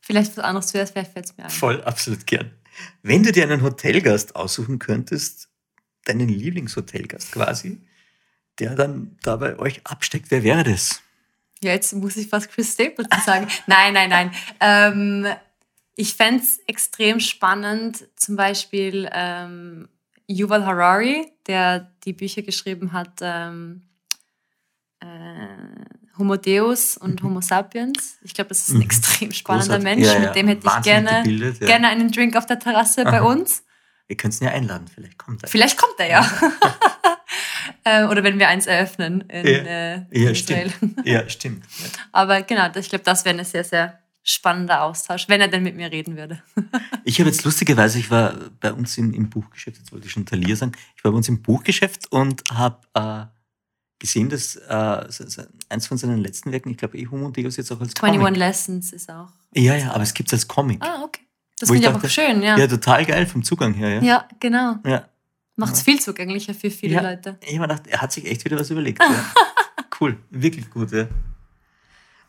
Vielleicht was anderes zuerst, vielleicht fällt es mir ein. Voll, absolut gern. Wenn du dir einen Hotelgast aussuchen könntest, deinen Lieblingshotelgast quasi, der dann da bei euch absteckt, wer wäre das? Ja, jetzt muss ich fast Chris Stapleton sagen. nein, nein, nein. Ähm, ich fände es extrem spannend, zum Beispiel ähm, Yuval Harari, der die Bücher geschrieben hat, ähm, äh, Homo Deus und Homo Sapiens. Ich glaube, das ist ein Mhm. extrem spannender Großartig. Mensch. Ja, ja. Mit dem hätte ich Wahnsinnig gerne, gebildet, ja. gerne einen Drink auf der Terrasse bei Aha. uns. Ihr könnt ihn ja einladen, vielleicht kommt er. Vielleicht kommt er ja. äh, oder wenn wir eins eröffnen in, Ja. äh, Ja, in Israel. stimmt. Ja, stimmt. Ja. Aber genau, ich glaube, das wäre ein sehr, sehr spannender Austausch, wenn er denn mit mir reden würde. Ich habe jetzt lustigerweise, ich war bei uns im, im Buchgeschäft, jetzt wollte ich schon Thalia sagen, ich war bei uns im Buchgeschäft und habe äh, gesehen, dass äh, eins von seinen letzten Werken, ich glaube, eh Homo Deus jetzt auch als 21 Comic. Lessons ist auch. Ja, ja, aber es gibt es als Comic. Ah, okay. Das ich finde ich aber dachte, schön, ja. Ja, Ja, total geil vom Zugang her. Ja. genau. ja. Macht es Ja. viel zugänglicher für viele Ja. Leute. Ich habe mir gedacht, er hat sich echt wieder was überlegt. Ja. cool, wirklich gut. Ja.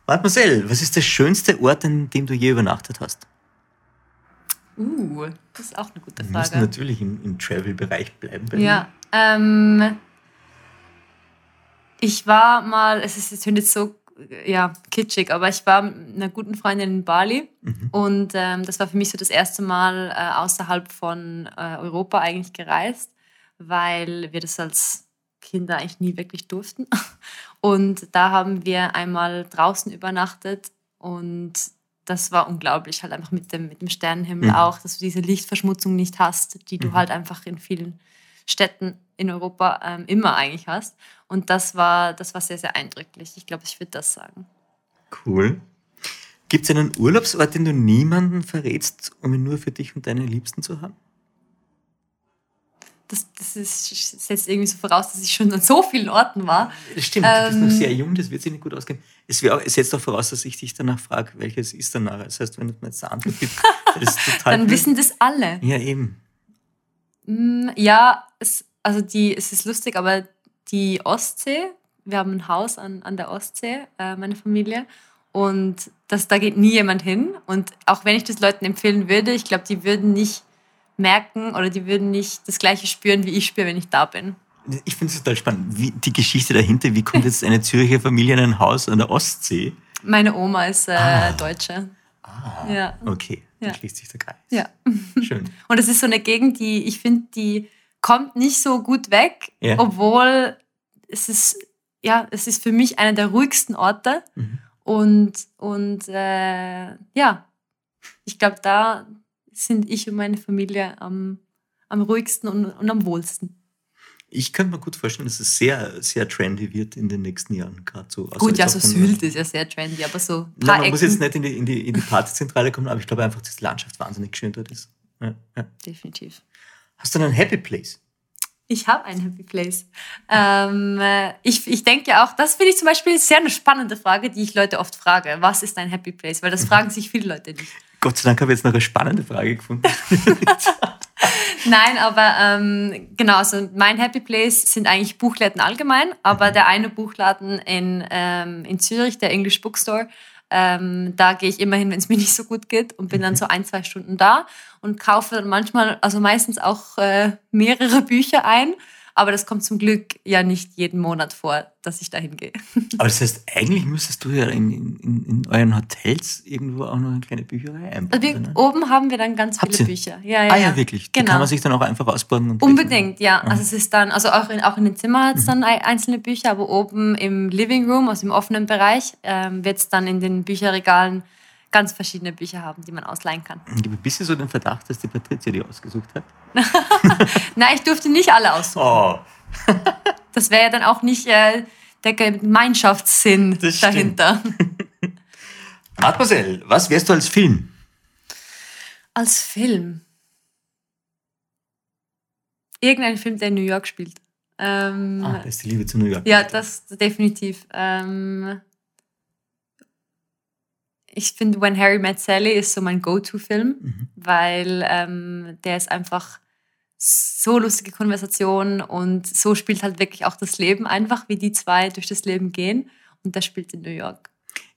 Mademoiselle, was ist der schönste Ort, an dem du je übernachtet hast? Uh, das ist auch eine gute Wir müssen Frage. natürlich im, im Travel-Bereich bleiben. bei Ja, ähm, ich war mal, es ist, jetzt so ja, kitschig, aber ich war mit einer guten Freundin in Bali. Mhm. und ähm, das war für mich so das erste Mal äh, außerhalb von äh, Europa eigentlich gereist, weil wir das als Kinder eigentlich nie wirklich durften. Und da haben wir einmal draußen übernachtet und das war unglaublich, halt einfach mit dem, mit dem Sternenhimmel Mhm. auch, dass du diese Lichtverschmutzung nicht hast, die du Mhm. halt einfach in vielen Städten in Europa ähm, immer eigentlich hast. Und das war, das war sehr, sehr eindrücklich. Ich glaube, ich würde das sagen. Cool. Gibt es einen Urlaubsort, den du niemanden verrätst, um ihn nur für dich und deine Liebsten zu haben? Das, das ist, setzt irgendwie so voraus, dass ich schon an so vielen Orten war. Das stimmt, du bist noch Ähm. sehr jung, das wird sich nicht gut ausgehen. Es, auch- es setzt auch voraus, dass ich dich danach frage, welches ist danach. Das heißt, wenn du mir jetzt eine Antwort gibst, Dann wissen das alle. Ja, eben. Mm, Ja, es, also die, es ist lustig, aber die Ostsee, wir haben ein Haus an, an der Ostsee, äh, meine Familie, und das, da geht nie jemand hin. Und auch wenn ich das Leuten empfehlen würde, ich glaube, die würden nicht merken oder die würden nicht das Gleiche spüren, wie ich spüre, wenn ich da bin. Ich finde es total spannend. Wie, die Geschichte dahinter, wie kommt jetzt eine Zürcher Familie in ein Haus an der Ostsee? Meine Oma ist äh, Ah. Deutsche. Ah, Ja. okay. Dann Ja. schließt sich der Kreis. Ja. Schön. Und es ist so eine Gegend, die ich finde, die kommt nicht so gut weg, Ja. obwohl es ist, ja, es ist für mich einer der ruhigsten Orte. Mhm. Und, und äh, ja, ich glaube, da sind ich und meine Familie am, am ruhigsten und, und am wohlsten. Ich könnte mir gut vorstellen, dass es sehr, sehr trendy wird in den nächsten Jahren. Gerade so. Also Gut, ja, so Sylt ist ja sehr trendy, aber so ein Nein, man muss Ecken, jetzt nicht in die, in die, in die Partyzentrale kommen, aber ich glaube einfach, dass die Landschaft wahnsinnig schön dort ist. Ja, ja. definitiv. Hast du einen Happy Place? Ich habe einen Happy Place. Ähm, äh, ich ich denke auch, das finde ich zum Beispiel sehr eine spannende Frage, die ich Leute oft frage. Was ist ein Happy Place? Weil das fragen sich viele Leute nicht. Gott sei Dank habe ich jetzt noch eine spannende Frage gefunden. Nein, aber ähm, genau, also mein Happy Place sind eigentlich Buchläden allgemein, aber der eine Buchladen in, ähm, in Zürich, der English Bookstore, ähm, da gehe ich immer hin, wenn es mir nicht so gut geht und bin dann so ein, zwei Stunden da und kaufe dann manchmal, also meistens auch äh, mehrere Bücher ein. Aber das kommt zum Glück ja nicht jeden Monat vor, dass ich dahin gehe. Aber das heißt, eigentlich müsstest du ja in, in, in euren Hotels irgendwo auch noch eine kleine Bücherei einbauen. Also ne? oben haben wir dann ganz Habt viele ihr? Bücher. Ja, ja, Ah ja, wirklich. Die Genau. kann man sich dann auch einfach ausbauen. Und Unbedingt, ja. Mhm. Also es ist dann, also auch in, auch in den Zimmern hat es dann ei- einzelne Bücher, aber oben im Living Room, also im offenen Bereich, ähm, wird es dann in den Bücherregalen ganz verschiedene Bücher haben, die man ausleihen kann. Ich habe ein bisschen so den Verdacht, dass die Patricia die ausgesucht hat. Nein, ich durfte nicht alle aussuchen. Oh, Das wäre ja dann auch nicht äh, der Gemeinschaftssinn Das dahinter. Mademoiselle, was wärst du als Film? Als Film. Irgendein Film, der in New York spielt. Ähm, Ah, das ist die Liebe zu New York. Ja, das definitiv. Ähm, ich finde, When Harry Met Sally ist so mein Go-To-Film, Mhm. weil ähm, der ist einfach so lustige Konversation und so spielt halt wirklich auch das Leben einfach, wie die zwei durch das Leben gehen. Und der spielt in New York.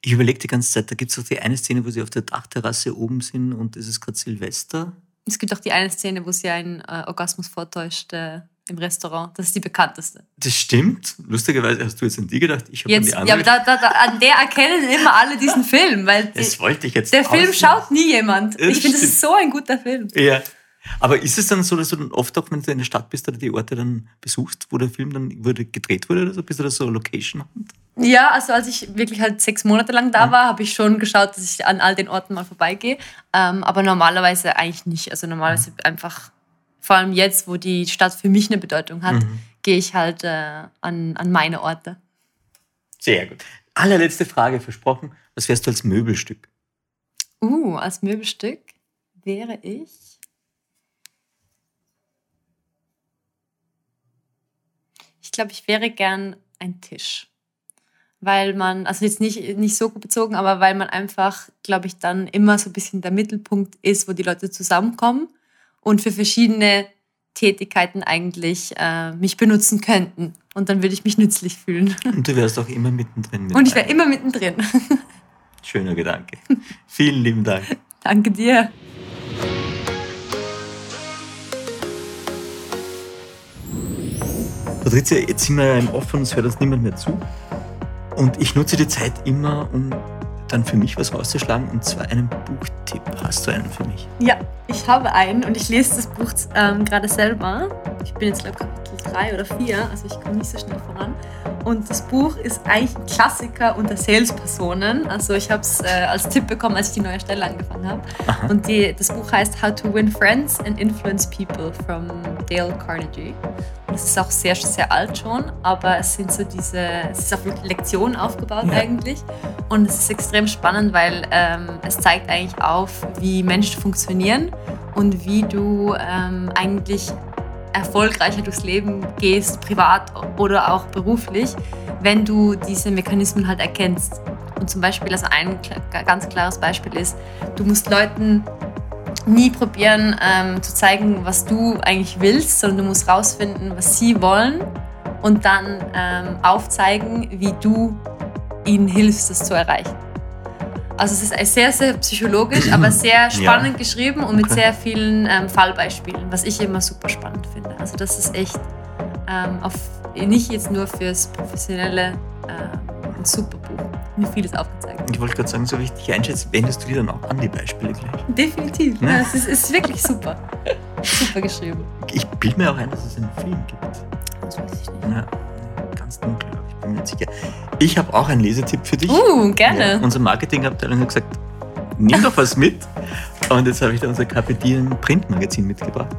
Ich überlege die ganze Zeit, da gibt es doch die eine Szene, wo sie auf der Dachterrasse oben sind und es ist gerade Silvester. Es gibt auch die eine Szene, wo sie einen äh, Orgasmus vortäuscht äh, im Restaurant. Das ist die bekannteste. Das stimmt. Lustigerweise hast du jetzt an die gedacht. Ich habe an die ja, andere. aber da, da, da, an der erkennen immer alle diesen Film, weil die, das wollte ich jetzt der Film auslassen. schaut nie jemand. Das Ich finde, das ist so ein guter Film. Ja. Aber ist es dann so, dass du dann oft auch, wenn du in der Stadt bist, oder die Orte dann besuchst, wo der Film dann wurde gedreht wurde oder so? Bist du da so Location? Ja, also als ich wirklich halt sechs Monate lang da war, habe ich schon geschaut, dass ich an all den Orten mal vorbeigehe. Ähm, aber normalerweise eigentlich nicht. Also normalerweise einfach, vor allem jetzt, wo die Stadt für mich eine Bedeutung hat, Mhm. gehe ich halt äh, an, an meine Orte. Sehr gut. Allerletzte Frage versprochen. Was wärst du als Möbelstück? Uh, als Möbelstück wäre ich. Ich glaube, ich wäre gern ein Tisch. Weil man, also jetzt nicht, nicht so gut bezogen, aber weil man einfach, glaube ich, dann immer so ein bisschen der Mittelpunkt ist, wo die Leute zusammenkommen und für verschiedene Tätigkeiten eigentlich äh, mich benutzen könnten. Und dann würde ich mich nützlich fühlen. Und du wärst auch immer mittendrin. mit Und ich wäre immer mittendrin. Schöner Gedanke. Vielen lieben Dank. Danke dir. Patricia, jetzt sind wir ja im Off und es hört uns niemand mehr zu. Und ich nutze die Zeit immer, um dann für mich was rauszuschlagen, und zwar einen Buchtipp. Hast du einen für mich? Ja, ich habe einen und ich lese das Buch ähm, gerade selber. Ich bin jetzt, ich, 3 oder 4, also ich komme nicht so schnell voran. Und das Buch ist eigentlich ein Klassiker unter Salespersonen. Also ich habe es äh, als Tipp bekommen, als ich die neue Stelle angefangen habe. Aha. Und die, das Buch heißt How to Win Friends and Influence People from Dale Carnegie. Und es ist auch sehr, sehr alt schon, aber es sind so diese, es ist auf Lektionen aufgebaut Ja. eigentlich. Und es ist extrem spannend, weil ähm, es zeigt eigentlich auf, wie Menschen funktionieren und wie du ähm, eigentlich erfolgreicher durchs Leben gehst, privat oder auch beruflich, wenn du diese Mechanismen halt erkennst. Und zum Beispiel, also ein ganz klares Beispiel ist, du musst Leuten nie probieren ähm, zu zeigen, was du eigentlich willst, sondern du musst rausfinden, was sie wollen und dann ähm, aufzeigen, wie du ihnen hilfst, das zu erreichen. Also es ist sehr, sehr psychologisch, aber sehr spannend geschrieben und mit Okay. sehr vielen ähm, Fallbeispielen, was ich immer super spannend finde. Also das ist echt ähm, auf, nicht jetzt nur fürs professionelle ähm, ein super Buch. Mir vieles aufgezeigt. Ich wollte gerade sagen, so wie ich dich einschätze, wendest du dir dann auch an die Beispiele gleich. Definitiv. Ne? Ja, es, ist, ist wirklich super. super geschrieben. Ich bilde mir auch ein, dass es einen Film gibt. Das weiß ich nicht. Ja, ganz dunkel, bin mir nicht sicher. Ich habe auch einen Lesetipp für dich. Uh, gerne. Ja, unsere Marketingabteilung hat gesagt, nimm doch was mit. Und jetzt habe ich da unser KPD Printmagazin mitgebracht,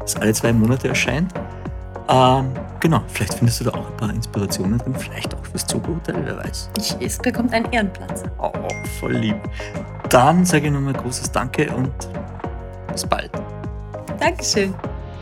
das alle zwei Monate erscheint. Ähm, genau, vielleicht findest du da auch ein paar Inspirationen drin, vielleicht auch fürs Zugeurteil, wer weiß. Ich, es bekommt einen Ehrenplatz. Oh, voll lieb. Dann sage ich nochmal großes Danke und bis bald. Dankeschön.